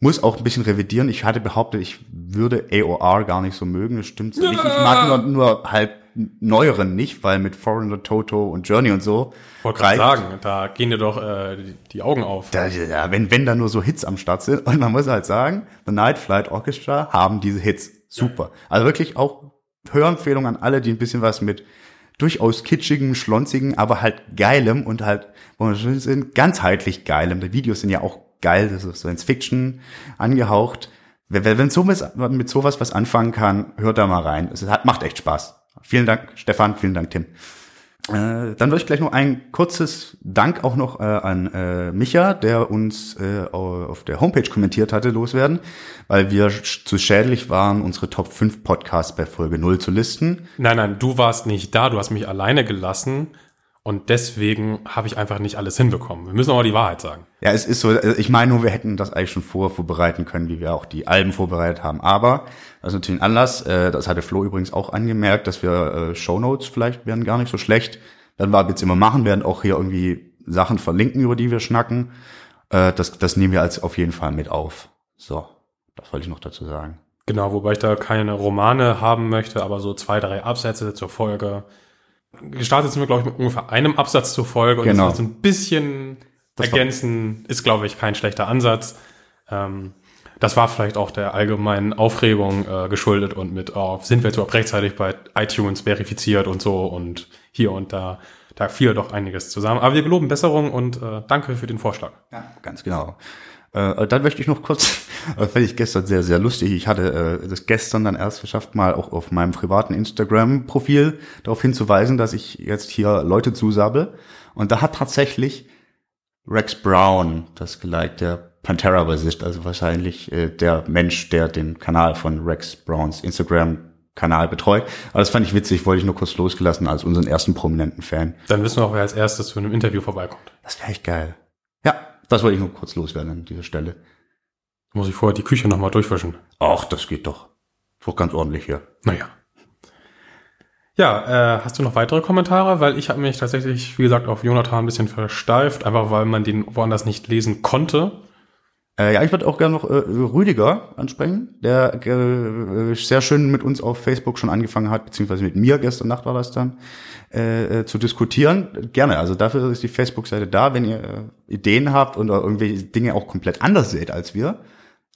[SPEAKER 3] Muss auch ein bisschen revidieren. Ich hatte behauptet, ich würde AOR gar nicht so mögen. Das stimmt ja. *laughs* nicht. Ich mag nur, nur halt neueren nicht, weil mit Foreigner, Toto und Journey und so.
[SPEAKER 2] Wollte gerade sagen, da gehen dir doch äh, die, Augen auf.
[SPEAKER 3] Da, ja, wenn, wenn da nur so Hits am Start sind. Und man muss halt sagen, The Night Flight Orchestra haben diese Hits. Super. Also wirklich auch Hörempfehlung an alle, die ein bisschen was mit durchaus kitschigem, schlonzigen, aber halt geilem und halt, wo wir schon sind, ganzheitlich geilem. Die Videos sind ja auch geil, das ist Science Fiction angehaucht. Wenn, wenn so mit, mit sowas was anfangen kann, hört da mal rein. Es hat, macht echt Spaß. Vielen Dank, Stefan, vielen Dank, Tim. Äh, dann würde ich gleich noch ein kurzes Dank auch noch äh, an äh, Micha, der uns äh, auf der Homepage kommentiert hatte, loswerden, weil wir zu schädlich waren, unsere Top 5 Podcasts bei Folge 0 zu listen.
[SPEAKER 2] Nein, nein, du warst nicht da, du hast mich alleine gelassen und deswegen habe ich einfach nicht alles hinbekommen. Wir müssen aber die Wahrheit sagen.
[SPEAKER 3] Ja, es ist so, äh, ich meine nur, wir hätten das eigentlich schon vorher vorbereiten können, wie wir auch die Alben vorbereitet haben. Aber das ist natürlich ein Anlass. Äh, das hatte Flo übrigens auch angemerkt, dass wir äh, Shownotes vielleicht werden gar nicht so schlecht. Dann wir jetzt immer machen, werden auch hier irgendwie Sachen verlinken, über die wir schnacken. Das, das nehmen wir als auf jeden Fall mit auf. So, das wollte ich noch dazu sagen.
[SPEAKER 2] Genau, wobei ich da keine Romane haben möchte, aber so zwei, drei Absätze zur Folge gestartet sind wir, glaube ich, mit ungefähr einem Absatz zur Folge und
[SPEAKER 3] genau.
[SPEAKER 2] das so ein bisschen das ergänzen ist, glaube ich, kein schlechter Ansatz. Ähm, das war vielleicht auch der allgemeinen Aufregung äh, geschuldet und mit, oh, sind wir jetzt überhaupt rechtzeitig bei iTunes verifiziert und so und hier und da. Da fiel doch einiges zusammen. Aber wir geloben Besserung und äh, danke für den Vorschlag.
[SPEAKER 3] Ja, ganz genau. Äh, dann möchte ich noch kurz, *laughs* das fand ich gestern sehr, sehr lustig. Ich hatte äh, das gestern dann erst geschafft, mal auch auf meinem privaten Instagram-Profil darauf hinzuweisen, dass ich jetzt hier Leute zusabbel. Und da hat tatsächlich Rex Brown das geliked, der Pantera-Bassist, also wahrscheinlich äh, der Mensch, der den Kanal von Rex Browns Instagram-Kanal betreut. Aber das fand ich witzig, wollte ich nur kurz losgelassen als unseren ersten prominenten Fan.
[SPEAKER 2] Dann wissen wir auch, wer als erstes zu einem Interview vorbeikommt.
[SPEAKER 3] Das wäre echt geil. Ja, das wollte ich nur kurz loswerden an dieser Stelle.
[SPEAKER 2] Muss ich vorher die Küche nochmal durchwischen?
[SPEAKER 3] Ach, das geht doch. Doch ganz ordentlich hier.
[SPEAKER 2] Naja. Ja, äh, hast du noch weitere Kommentare? Weil ich habe mich tatsächlich, wie gesagt, auf Jonathan ein bisschen versteift, einfach weil man den woanders nicht lesen konnte.
[SPEAKER 3] Äh, ja, ich würde auch gerne noch äh, Rüdiger ansprechen, der äh, sehr schön mit uns auf Facebook schon angefangen hat, beziehungsweise mit mir gestern Nacht war das dann, äh, äh zu diskutieren. Gerne, also dafür ist die Facebook-Seite da, wenn ihr äh, Ideen habt und irgendwelche Dinge auch komplett anders seht als wir,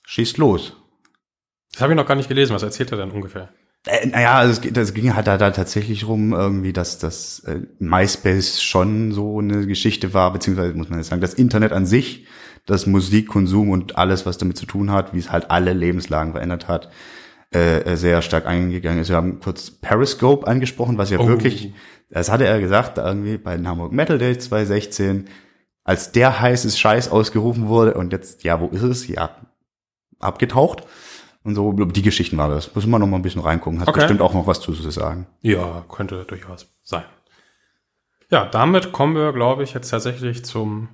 [SPEAKER 3] schießt los.
[SPEAKER 2] Das habe ich noch gar nicht gelesen. Was erzählt er denn ungefähr?
[SPEAKER 3] Äh, naja, also es, das ging halt da, da tatsächlich rum, irgendwie, dass das äh, MySpace schon so eine Geschichte war, beziehungsweise muss man jetzt sagen, das Internet an sich, das Musikkonsum und alles, was damit zu tun hat, wie es halt alle Lebenslagen verändert hat, äh, äh sehr stark eingegangen ist. Wir haben kurz Periscope angesprochen, was ja oh. wirklich, das hatte er gesagt, irgendwie bei den Hamburg Metal Days 2016, als der heißes Scheiß ausgerufen wurde und jetzt, ja, wo ist es? Ja, abgetaucht. Und so, die Geschichten war das. Müssen wir noch mal ein bisschen reingucken. Hat okay. bestimmt auch noch was zu sagen.
[SPEAKER 2] Ja, könnte durchaus sein. Ja, damit kommen wir, glaube ich, jetzt tatsächlich zum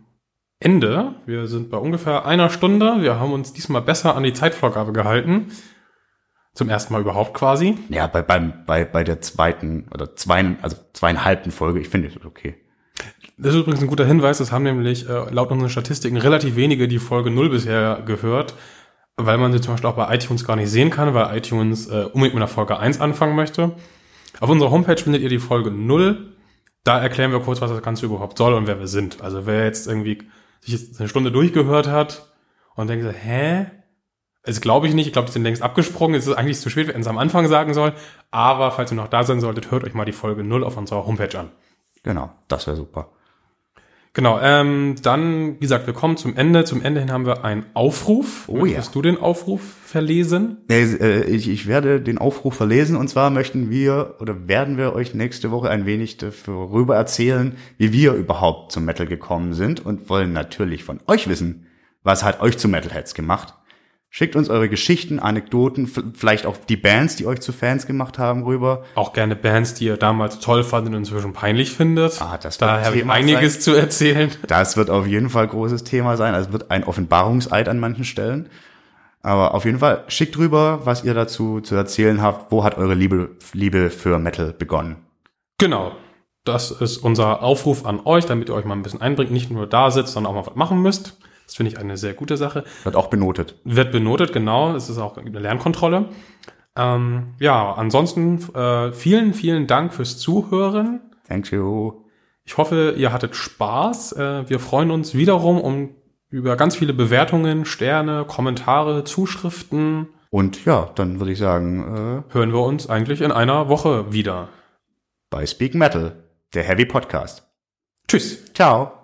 [SPEAKER 2] Ende. Wir sind bei ungefähr einer Stunde. Wir haben uns diesmal besser an die Zeitvorgabe gehalten. Zum ersten Mal überhaupt quasi.
[SPEAKER 3] Ja, bei, beim, bei, bei der zweiten oder zwei, also zweieinhalbten Folge, ich finde es okay.
[SPEAKER 2] Das ist übrigens ein guter Hinweis. Es haben nämlich äh, laut unseren Statistiken relativ wenige die Folge 0 bisher gehört weil man sie zum Beispiel auch bei iTunes gar nicht sehen kann, weil iTunes äh, unbedingt mit der Folge 1 anfangen möchte. Auf unserer Homepage findet ihr die Folge 0. Da erklären wir kurz, was das Ganze überhaupt soll und wer wir sind. Also wer jetzt irgendwie sich jetzt eine Stunde durchgehört hat und denkt so, hä? Das glaube ich nicht. Ich glaube, die sind längst abgesprungen. Es ist eigentlich zu spät, wenn es am Anfang sagen soll. Aber falls ihr noch da sein solltet, hört euch mal die Folge 0 auf unserer Homepage an.
[SPEAKER 3] Genau, das wäre super.
[SPEAKER 2] Genau, ähm, dann, wie gesagt, wir kommen zum Ende. Zum Ende hin haben wir einen Aufruf.
[SPEAKER 3] Oh Möchtest
[SPEAKER 2] ja. du den Aufruf verlesen?
[SPEAKER 3] Äh, ich, ich werde den Aufruf verlesen und zwar möchten wir oder werden wir euch nächste Woche ein wenig darüber erzählen, wie wir überhaupt zum Metal gekommen sind und wollen natürlich von euch wissen, was hat euch zu Metalheads gemacht? Schickt uns eure Geschichten, Anekdoten, vielleicht auch die Bands, die euch zu Fans gemacht haben, rüber.
[SPEAKER 2] Auch gerne Bands, die ihr damals toll fandet und inzwischen peinlich findet.
[SPEAKER 3] Ah, das
[SPEAKER 2] da habe ich einiges sein. zu erzählen.
[SPEAKER 3] Das wird auf jeden Fall großes Thema sein. Also es wird ein Offenbarungseid an manchen Stellen. Aber auf jeden Fall schickt rüber, was ihr dazu zu erzählen habt. Wo hat eure Liebe, Liebe für Metal begonnen?
[SPEAKER 2] Genau. Das ist unser Aufruf an euch, damit ihr euch mal ein bisschen einbringt, nicht nur da sitzt, sondern auch mal was machen müsst. Das finde ich eine sehr gute Sache.
[SPEAKER 3] Wird auch benotet.
[SPEAKER 2] Wird benotet, genau. Es ist auch eine Lernkontrolle. Ähm, ja, ansonsten äh, vielen, vielen Dank fürs Zuhören.
[SPEAKER 3] Thank you.
[SPEAKER 2] Ich hoffe, ihr hattet Spaß. Äh, wir freuen uns wiederum um über ganz viele Bewertungen, Sterne, Kommentare, Zuschriften.
[SPEAKER 3] Und ja, dann würde ich sagen,
[SPEAKER 2] äh, hören wir uns eigentlich in einer Woche wieder.
[SPEAKER 3] Bei Speak Metal, der Heavy Podcast.
[SPEAKER 2] Tschüss.
[SPEAKER 3] Ciao.